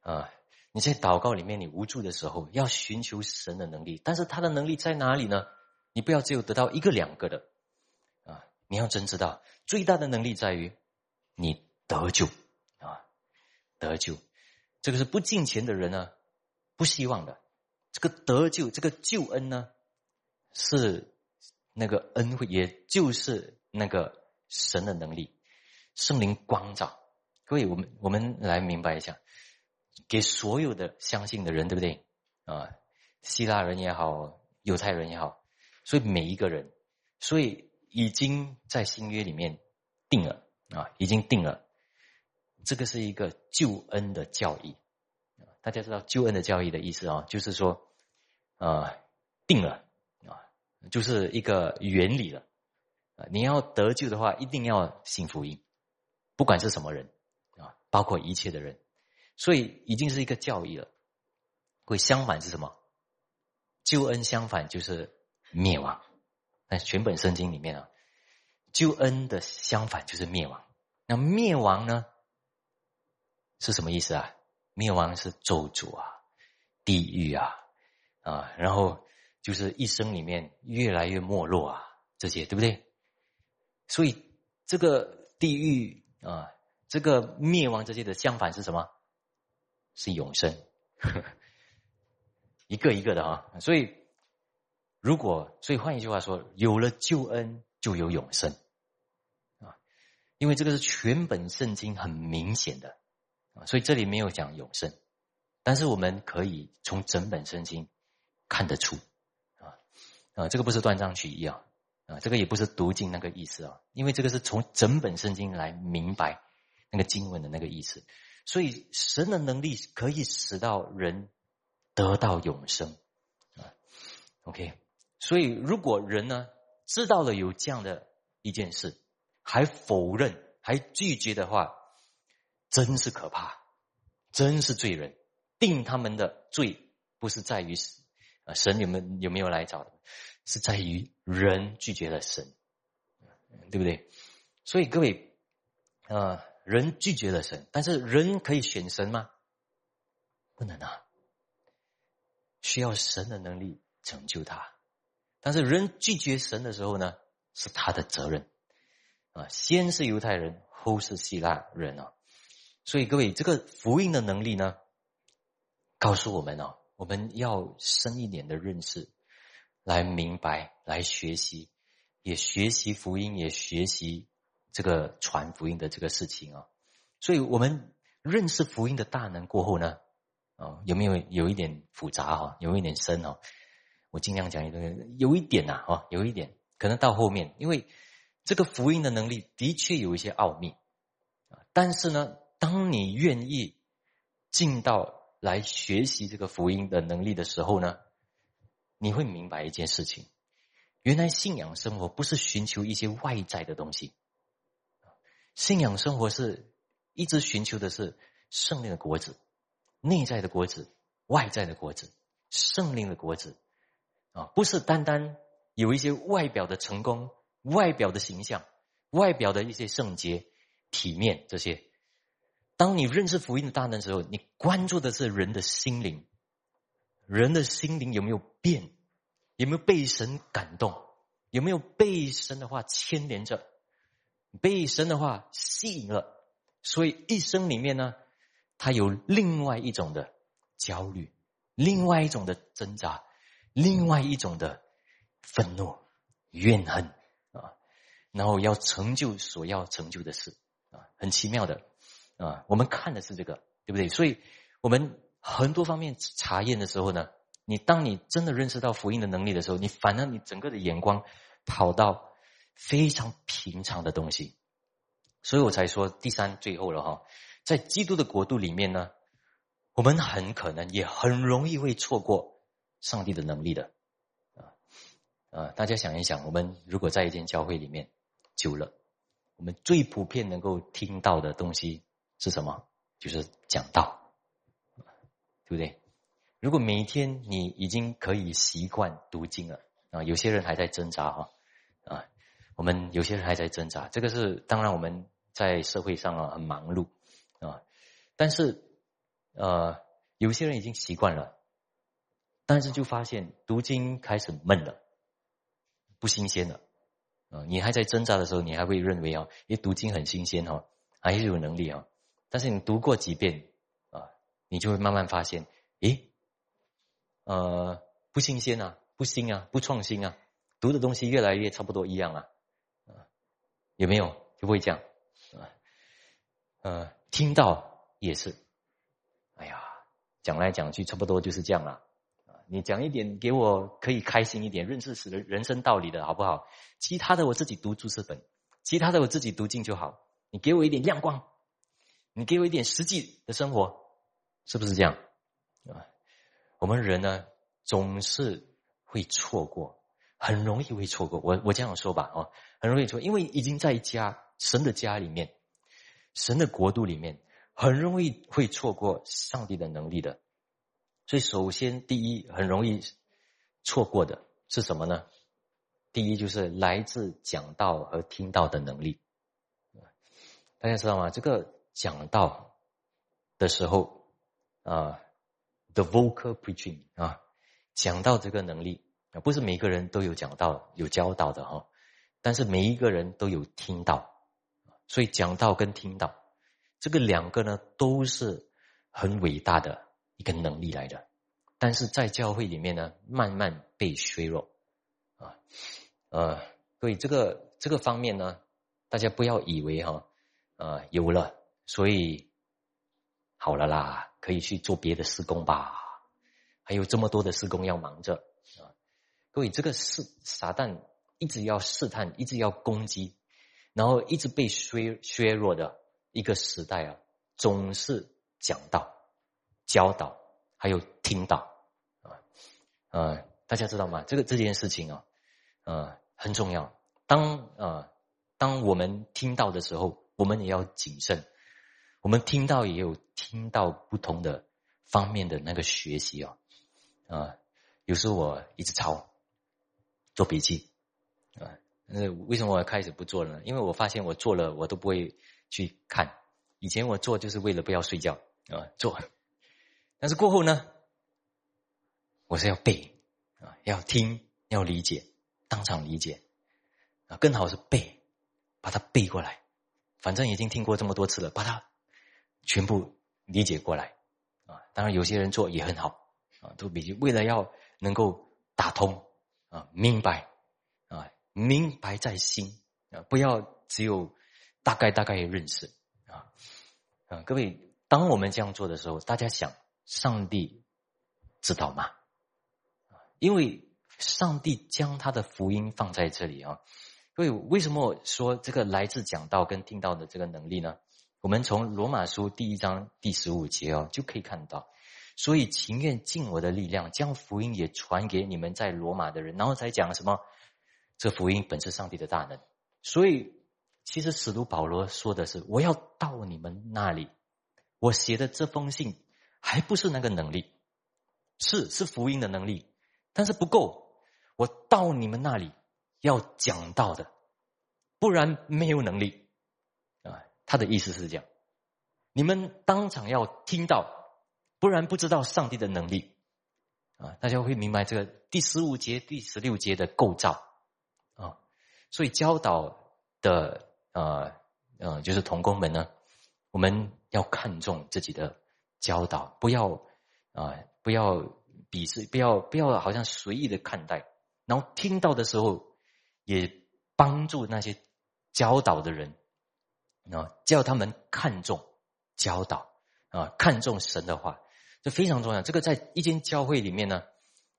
啊！你在祷告里面你无助的时候，要寻求神的能力。但是他的能力在哪里呢？你不要只有得到一个两个的啊！你要真知道，最大的能力在于你得救啊，得救。这个是不敬钱的人呢。不希望的，这个得救，这个救恩呢，是那个恩惠，也就是那个神的能力，圣灵光照。各位，我们我们来明白一下，给所有的相信的人，对不对？啊，希腊人也好，犹太人也好，所以每一个人，所以已经在新约里面定了啊，已经定了。这个是一个救恩的教义，大家知道救恩的教义的意思啊，就是说，啊，定了，就是一个原理了。你要得救的话，一定要信福音，不管是什么人啊，包括一切的人，所以已经是一个教义了。会相反是什么？救恩相反就是灭亡。那全本圣经里面啊，救恩的相反就是灭亡。那灭亡呢？是什么意思啊？灭亡是咒诅啊，地狱啊，啊，然后就是一生里面越来越没落啊，这些对不对？所以这个地狱啊，这个灭亡这些的相反是什么？是永生，一个一个的啊。所以如果，所以换一句话说，有了救恩就有永生啊，因为这个是全本圣经很明显的。啊，所以这里没有讲永生，但是我们可以从整本圣经看得出，啊，这个不是断章取义啊，啊，这个也不是读经那个意思啊，因为这个是从整本圣经来明白那个经文的那个意思，所以神的能力可以使到人得到永生啊，OK，所以如果人呢知道了有这样的一件事，还否认还拒绝的话。真是可怕，真是罪人。定他们的罪，不是在于死啊神有没有有没有来找，是在于人拒绝了神，对不对？所以各位啊，人拒绝了神，但是人可以选神吗？不能啊，需要神的能力拯救他。但是人拒绝神的时候呢，是他的责任啊。先是犹太人，后是希腊人啊。所以各位，这个福音的能力呢，告诉我们哦，我们要深一点的认识，来明白，来学习，也学习福音，也学习这个传福音的这个事情啊。所以我们认识福音的大能过后呢，啊，有没有有一点复杂哈，有一点深哦？我尽量讲一个，有一点呐，哦，有一点，可能到后面，因为这个福音的能力的确有一些奥秘，但是呢。当你愿意进到来学习这个福音的能力的时候呢，你会明白一件事情：原来信仰生活不是寻求一些外在的东西，信仰生活是一直寻求的是圣灵的果子、内在的果子、外在的果子、圣灵的果子啊，不是单单有一些外表的成功、外表的形象、外表的一些圣洁、体面这些。当你认识福音的大能时候，你关注的是人的心灵，人的心灵有没有变，有没有被神感动，有没有被神的话牵连着，被神的话吸引了，所以一生里面呢，他有另外一种的焦虑，另外一种的挣扎，另外一种的愤怒、怨恨啊，然后要成就所要成就的事啊，很奇妙的。啊，我们看的是这个，对不对？所以，我们很多方面查验的时候呢，你当你真的认识到福音的能力的时候，你反而你整个的眼光跑到非常平常的东西，所以我才说第三最后了哈，在基督的国度里面呢，我们很可能也很容易会错过上帝的能力的啊！大家想一想，我们如果在一间教会里面久了，我们最普遍能够听到的东西。是什么？就是讲道，对不对？如果每一天你已经可以习惯读经了啊，有些人还在挣扎哈啊，我们有些人还在挣扎。这个是当然我们在社会上啊很忙碌啊，但是呃，有些人已经习惯了，但是就发现读经开始闷了，不新鲜了啊。你还在挣扎的时候，你还会认为啊，因为读经很新鲜哈，还是有能力啊。但是你读过几遍啊，你就会慢慢发现，咦，呃，不新鲜啊，不新啊，不创新啊，读的东西越来越差不多一样啊，啊，有没有？就会这样？啊，呃，听到也是，哎呀，讲来讲去差不多就是这样了。啊，你讲一点给我可以开心一点、认识死的人生道理的好不好？其他的我自己读注释本，其他的我自己读经就好。你给我一点亮光，你给我一点实际的生活，是不是这样？啊，我们人呢总是会错过。很容易会错过，我我这样说吧，哦，很容易错，因为已经在家神的家里面，神的国度里面，很容易会错过上帝的能力的。所以，首先第一，很容易错过的是什么呢？第一就是来自讲道和听到的能力。大家知道吗？这个讲道的时候啊，the vocal preaching 啊，讲到这个能力。啊，不是每个人都有讲到、有教导的哈，但是每一个人都有听到，所以讲到跟听到这个两个呢，都是很伟大的一个能力来的，但是在教会里面呢，慢慢被削弱啊，呃，所以这个这个方面呢，大家不要以为哈，呃，有了，所以好了啦，可以去做别的施工吧，还有这么多的施工要忙着啊。各位，这个是撒旦一直要试探，一直要攻击，然后一直被削削弱的一个时代啊，总是讲道、教导，还有听到啊，呃，大家知道吗？这个这件事情啊，呃，很重要。当呃，当我们听到的时候，我们也要谨慎。我们听到也有听到不同的方面的那个学习啊，啊，有时候我一直抄。做笔记，啊，那为什么我开始不做了呢？因为我发现我做了，我都不会去看。以前我做就是为了不要睡觉啊，做。但是过后呢，我是要背啊，要听，要理解，当场理解啊，更好是背，把它背过来。反正已经听过这么多次了，把它全部理解过来啊。当然，有些人做也很好啊，都比为了要能够打通。啊，明白，啊，明白在心啊，不要只有大概大概认识啊，啊，各位，当我们这样做的时候，大家想，上帝知道吗？因为上帝将他的福音放在这里啊，所以为什么说这个来自讲道跟听到的这个能力呢？我们从罗马书第一章第十五节哦，就可以看到。所以情愿尽我的力量，将福音也传给你们在罗马的人，然后才讲什么？这福音本是上帝的大能。所以，其实使徒保罗说的是：我要到你们那里，我写的这封信还不是那个能力，是是福音的能力，但是不够。我到你们那里要讲到的，不然没有能力。他的意思是这样：你们当场要听到。不然不知道上帝的能力啊，大家会明白这个第十五节、第十六节的构造啊。所以教导的呃呃，就是童工们呢，我们要看重自己的教导，不要啊，不要鄙视，不要不要好像随意的看待。然后听到的时候，也帮助那些教导的人啊，叫他们看重教导啊，看重神的话。这非常重要。这个在一间教会里面呢，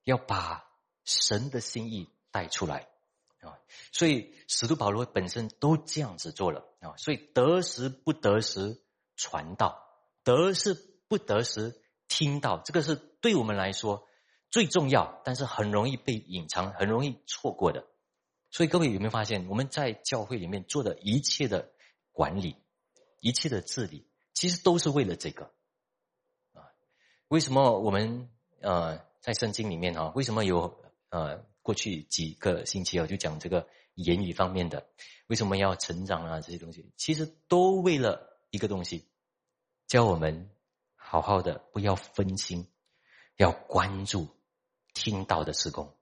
要把神的心意带出来啊。所以使徒保罗本身都这样子做了啊。所以得时不得时传道，得是不得时听到，这个是对我们来说最重要，但是很容易被隐藏，很容易错过的。所以各位有没有发现，我们在教会里面做的一切的管理，一切的治理，其实都是为了这个啊。为什么我们呃在圣经里面啊？为什么有呃过去几个星期啊就讲这个言语方面的？为什么要成长啊？这些东西其实都为了一个东西，教我们好好的不要分心，要关注听到的施工、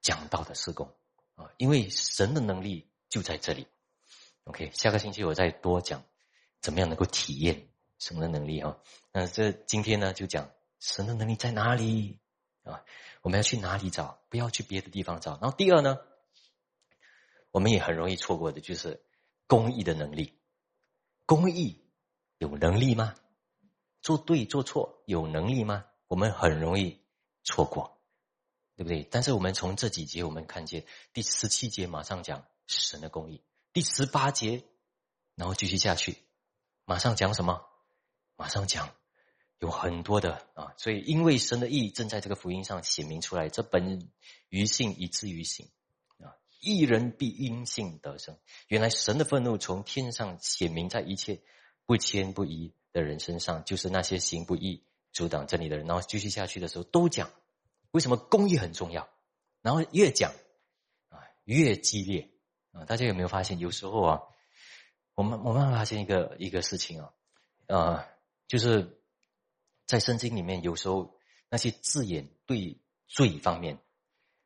讲到的施工啊！因为神的能力就在这里。OK，下个星期我再多讲怎么样能够体验神的能力啊。那这今天呢就讲。神的能力在哪里啊？我们要去哪里找？不要去别的地方找。然后第二呢，我们也很容易错过的，就是公益的能力。公益有能力吗？做对做错有能力吗？我们很容易错过，对不对？但是我们从这几节，我们看见第十七节马上讲神的公义，第十八节，然后继续下去，马上讲什么？马上讲有很多的啊！所以因为神的义正在这个福音上显明出来，这本于信以至于行啊，一人必因信得生。原来神的愤怒从天上显明在一切不谦不义。的人身上，就是那些行不义、阻挡真理的人。然后继续下去的时候，都讲为什么公益很重要。然后越讲啊，越激烈大家有没有发现，有时候啊，我们我们发现一个一个事情啊，呃，就是在圣经里面，有时候那些字眼对罪方面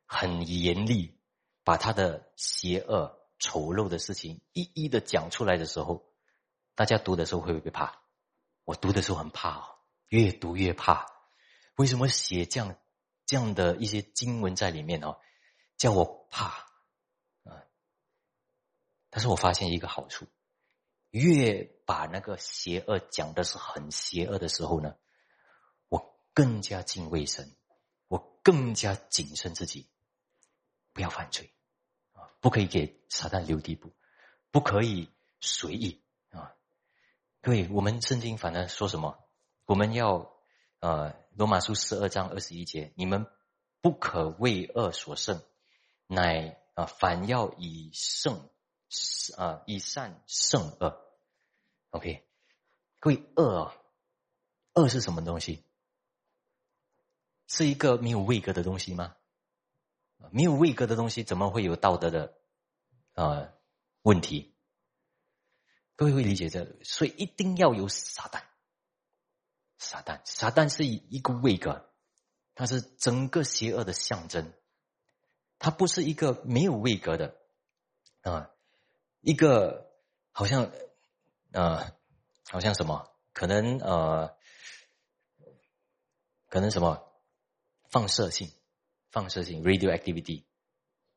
很严厉，把他的邪恶、丑陋的事情一一的讲出来的时候，大家读的时候会不会怕？我读的时候很怕哦，越读越怕。为什么写这样这样的一些经文在里面哦，叫我怕？但是我发现一个好处，越把那个邪恶讲的是很邪恶的时候呢，我更加敬畏神，我更加谨慎自己，不要犯罪啊，不可以给撒旦留地步，不可以随意。啊。各位我们圣经反正说什么？我们要呃罗马书十二章二十一节，你们不可为恶所胜，乃啊反要以胜啊以善胜恶。OK，各位恶恶是什么东西？是一个没有位格的东西吗？没有位格的东西怎么会有道德的啊问题？各位会理解这，所以一定要有撒旦。撒旦，撒旦是一个位格，它是整个邪恶的象征。它不是一个没有位格的啊，一个好像呃，好像什么？可能呃，可能什么放射性？放射性 （radioactivity）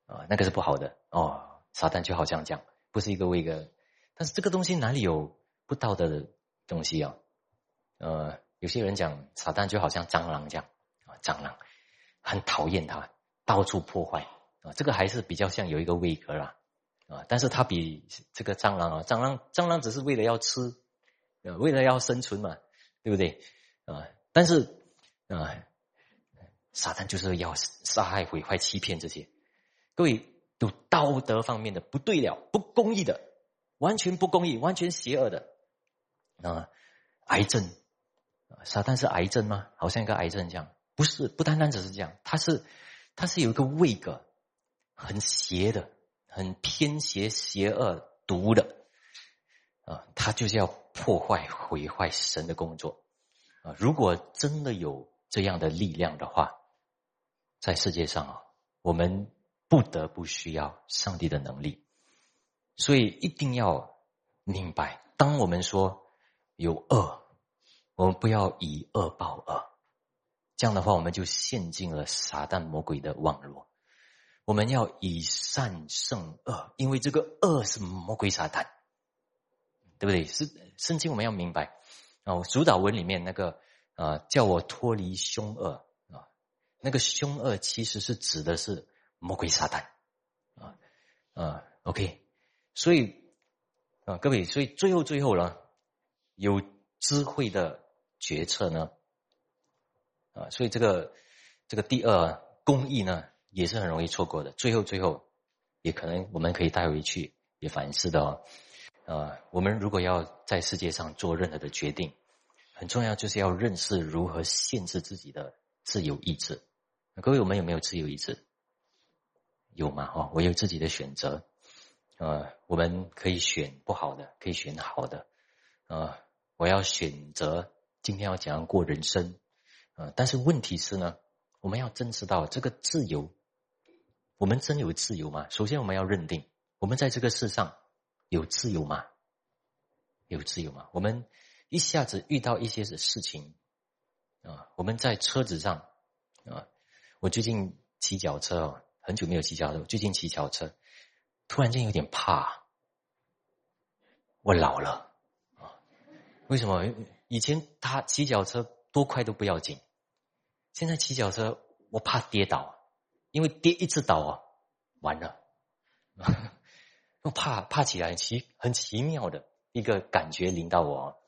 啊，那个是不好的哦。撒旦就好像讲，不是一个威格。但是这个东西哪里有不道德的东西啊？呃，有些人讲撒旦就好像蟑螂这样啊，蟑螂很讨厌它，到处破坏啊。这个还是比较像有一个位格啦啊，但是它比这个蟑螂啊，蟑螂蟑螂只是为了要吃，呃，为了要生存嘛，对不对啊？但是啊，撒旦就是要杀害、毁坏、欺骗这些，各位有道德方面的不对了、不公义的。完全不公义，完全邪恶的啊！癌症，撒旦是癌症吗？好像一个癌症这样，不是，不单单只是这样，它是，它是有一个位格，很邪的，很偏邪、邪恶、毒的啊！他就是要破坏、毁坏神的工作啊！如果真的有这样的力量的话，在世界上啊，我们不得不需要上帝的能力。所以一定要明白，当我们说有恶，我们不要以恶报恶。这样的话，我们就陷进了撒旦魔鬼的网络。我们要以善胜恶，因为这个恶是魔鬼撒旦，对不对？是圣经我们要明白啊。主导文里面那个啊，叫我脱离凶恶啊，那个凶恶其实是指的是魔鬼撒旦啊啊。OK。所以啊，各位，所以最后最后呢，有智慧的决策呢，啊，所以这个这个第二公益呢，也是很容易错过的。最后最后，也可能我们可以带回去也反思的哦。啊，我们如果要在世界上做任何的决定，很重要就是要认识如何限制自己的自由意志。各位，我们有没有自由意志？有吗？哈，我有自己的选择。呃，我们可以选不好的，可以选好的。呃，我要选择今天要怎样过人生。呃，但是问题是呢，我们要真知道这个自由，我们真有自由吗？首先我们要认定，我们在这个世上有自由吗？有自由吗？我们一下子遇到一些的事情啊，我们在车子上啊，我最近骑脚车哦，很久没有骑脚车，最近骑脚车。突然间有点怕，我老了啊？为什么？以前他骑脚车多快都不要紧，现在骑脚车我怕跌倒，因为跌一次倒啊，完了，我怕怕起来奇很奇妙的一个感觉临到我，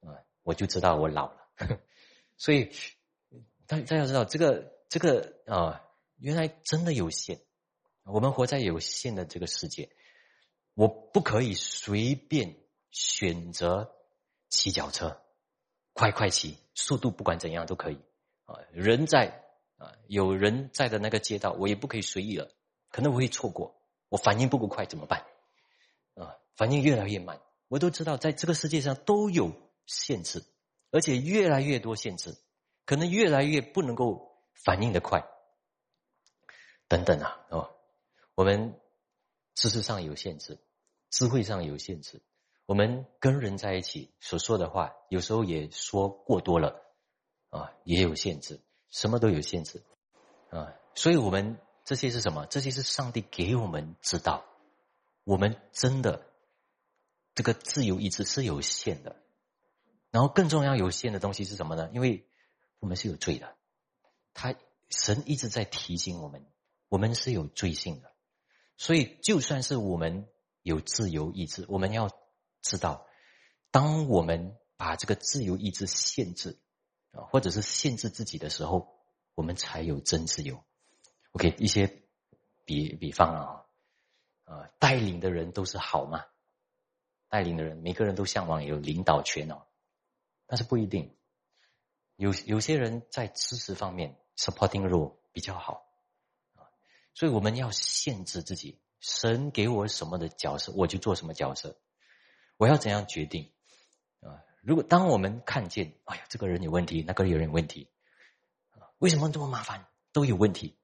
啊，我就知道我老了。所以大大家知道这个这个啊，原来真的有限。我们活在有限的这个世界，我不可以随便选择骑脚车，快快骑，速度不管怎样都可以啊。人在啊，有人在的那个街道，我也不可以随意了，可能我会错过，我反应不够快怎么办？啊，反应越来越慢。我都知道，在这个世界上都有限制，而且越来越多限制，可能越来越不能够反应的快，等等啊，哦。我们知识上有限制，智慧上有限制，我们跟人在一起所说的话，有时候也说过多了，啊，也有限制，什么都有限制，啊，所以我们这些是什么？这些是上帝给我们知道，我们真的这个自由意志是有限的，然后更重要有限的东西是什么呢？因为我们是有罪的，他神一直在提醒我们，我们是有罪性的。所以，就算是我们有自由意志，我们要知道，当我们把这个自由意志限制或者是限制自己的时候，我们才有真自由。OK，一些比比方啊，啊，带领的人都是好吗？带领的人，每个人都向往有领导权哦，但是不一定。有有些人在知识方面 supporting role 比较好。所以我们要限制自己，神给我什么的角色，我就做什么角色。我要怎样决定？如果当我们看见，哎呀，这个人有问题，那个人有问题，为什么这么麻烦？都有问题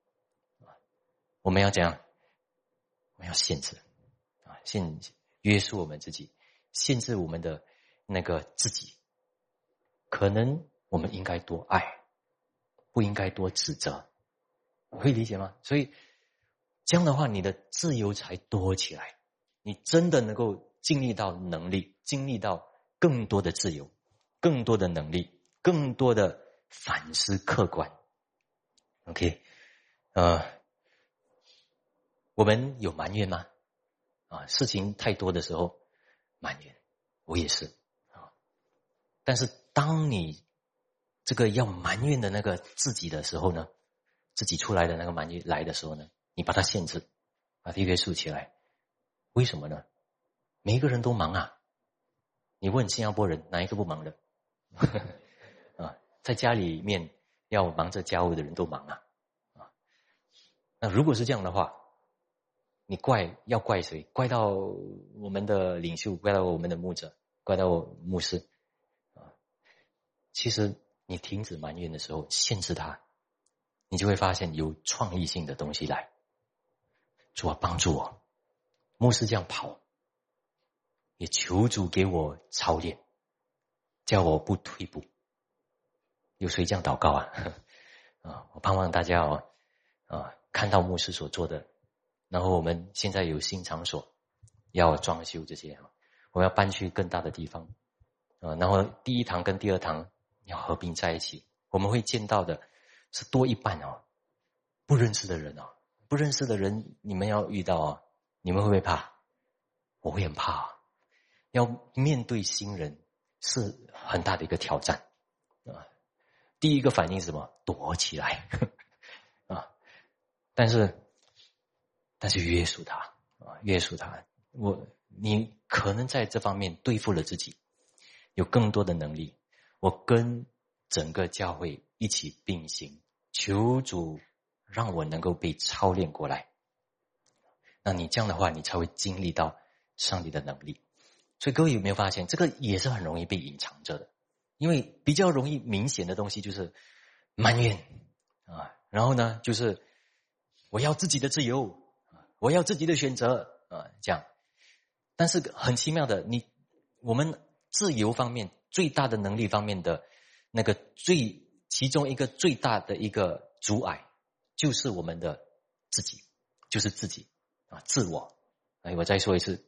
我们要怎样？我们要限制啊，限约束我们自己，限制我们的那个自己。可能我们应该多爱，不应该多指责，会理解吗？所以。这样的话，你的自由才多起来，你真的能够经历到能力，经历到更多的自由，更多的能力，更多的反思客观。OK，呃，我们有埋怨吗？啊，事情太多的时候埋怨，我也是啊。但是当你这个要埋怨的那个自己的时候呢，自己出来的那个埋怨来的时候呢？你把它限制，把它约束起来，为什么呢？每一个人都忙啊！你问新加坡人哪一个不忙的？啊，在家里面要忙着家务的人都忙啊！啊，那如果是这样的话，你怪要怪谁？怪到我们的领袖，怪到我们的牧者，怪到牧师啊！其实你停止埋怨的时候，限制他，你就会发现有创意性的东西来。主啊，帮助我，牧师这样跑，也求主给我操练，叫我不退步。有谁这样祷告啊？啊，我盼望大家哦，啊，看到牧师所做的，然后我们现在有新场所要装修这些，我要搬去更大的地方啊，然后第一堂跟第二堂要合并在一起，我们会见到的是多一半哦，不认识的人哦。不认识的人，你们要遇到啊，你们会不会怕？我会很怕，要面对新人是很大的一个挑战啊。第一个反应是什么？躲起来啊！但是，但是约束他啊，约束他。我你可能在这方面对付了自己，有更多的能力。我跟整个教会一起并行，求主。让我能够被操练过来，那你这样的话，你才会经历到上帝的能力。所以各位有没有发现，这个也是很容易被隐藏着的？因为比较容易明显的东西就是埋怨啊，然后呢，就是我要自己的自由我要自己的选择啊，这样。但是很奇妙的，你我们自由方面最大的能力方面的那个最其中一个最大的一个阻碍。就是我们的自己，就是自己啊，自我哎，我再说一次，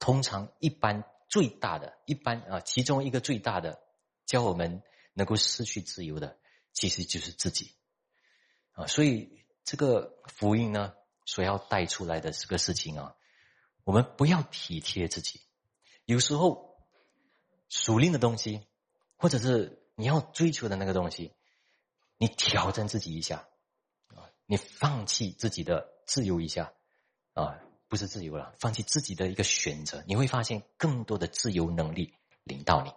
通常一般最大的一般啊，其中一个最大的教我们能够失去自由的，其实就是自己啊。所以这个福音呢，所要带出来的这个事情啊，我们不要体贴自己。有时候属灵的东西，或者是你要追求的那个东西，你挑战自己一下啊，你放弃自己的自由一下啊。不是自由了，放弃自己的一个选择，你会发现更多的自由能力领到你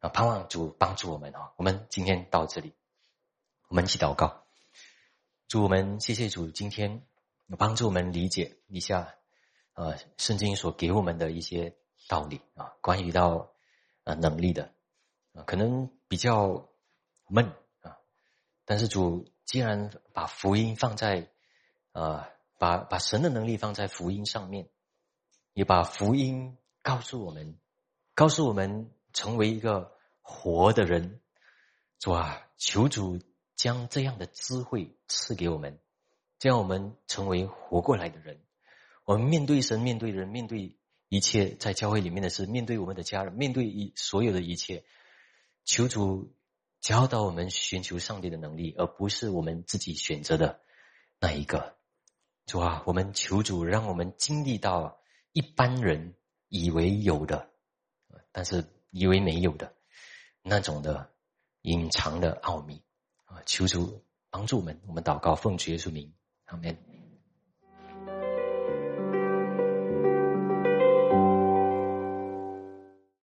啊！盼望主帮助我们啊！我们今天到这里，我们一起祷告，祝我们谢谢主今天帮助我们理解一下呃圣经所给我们的一些道理啊，关于到呃能力的啊，可能比较闷啊，但是主既然把福音放在啊。把把神的能力放在福音上面，也把福音告诉我们，告诉我们成为一个活的人。主啊，求主将这样的智慧赐给我们，这样我们成为活过来的人。我们面对神，面对人，面对一切在教会里面的事，面对我们的家人，面对一所有的一切，求主教导我们寻求上帝的能力，而不是我们自己选择的那一个。主啊，我们求主让我们经历到一般人以为有的，但是以为没有的那种的隐藏的奥秘啊！求主帮助我们，我们祷告奉主耶稣名，阿门。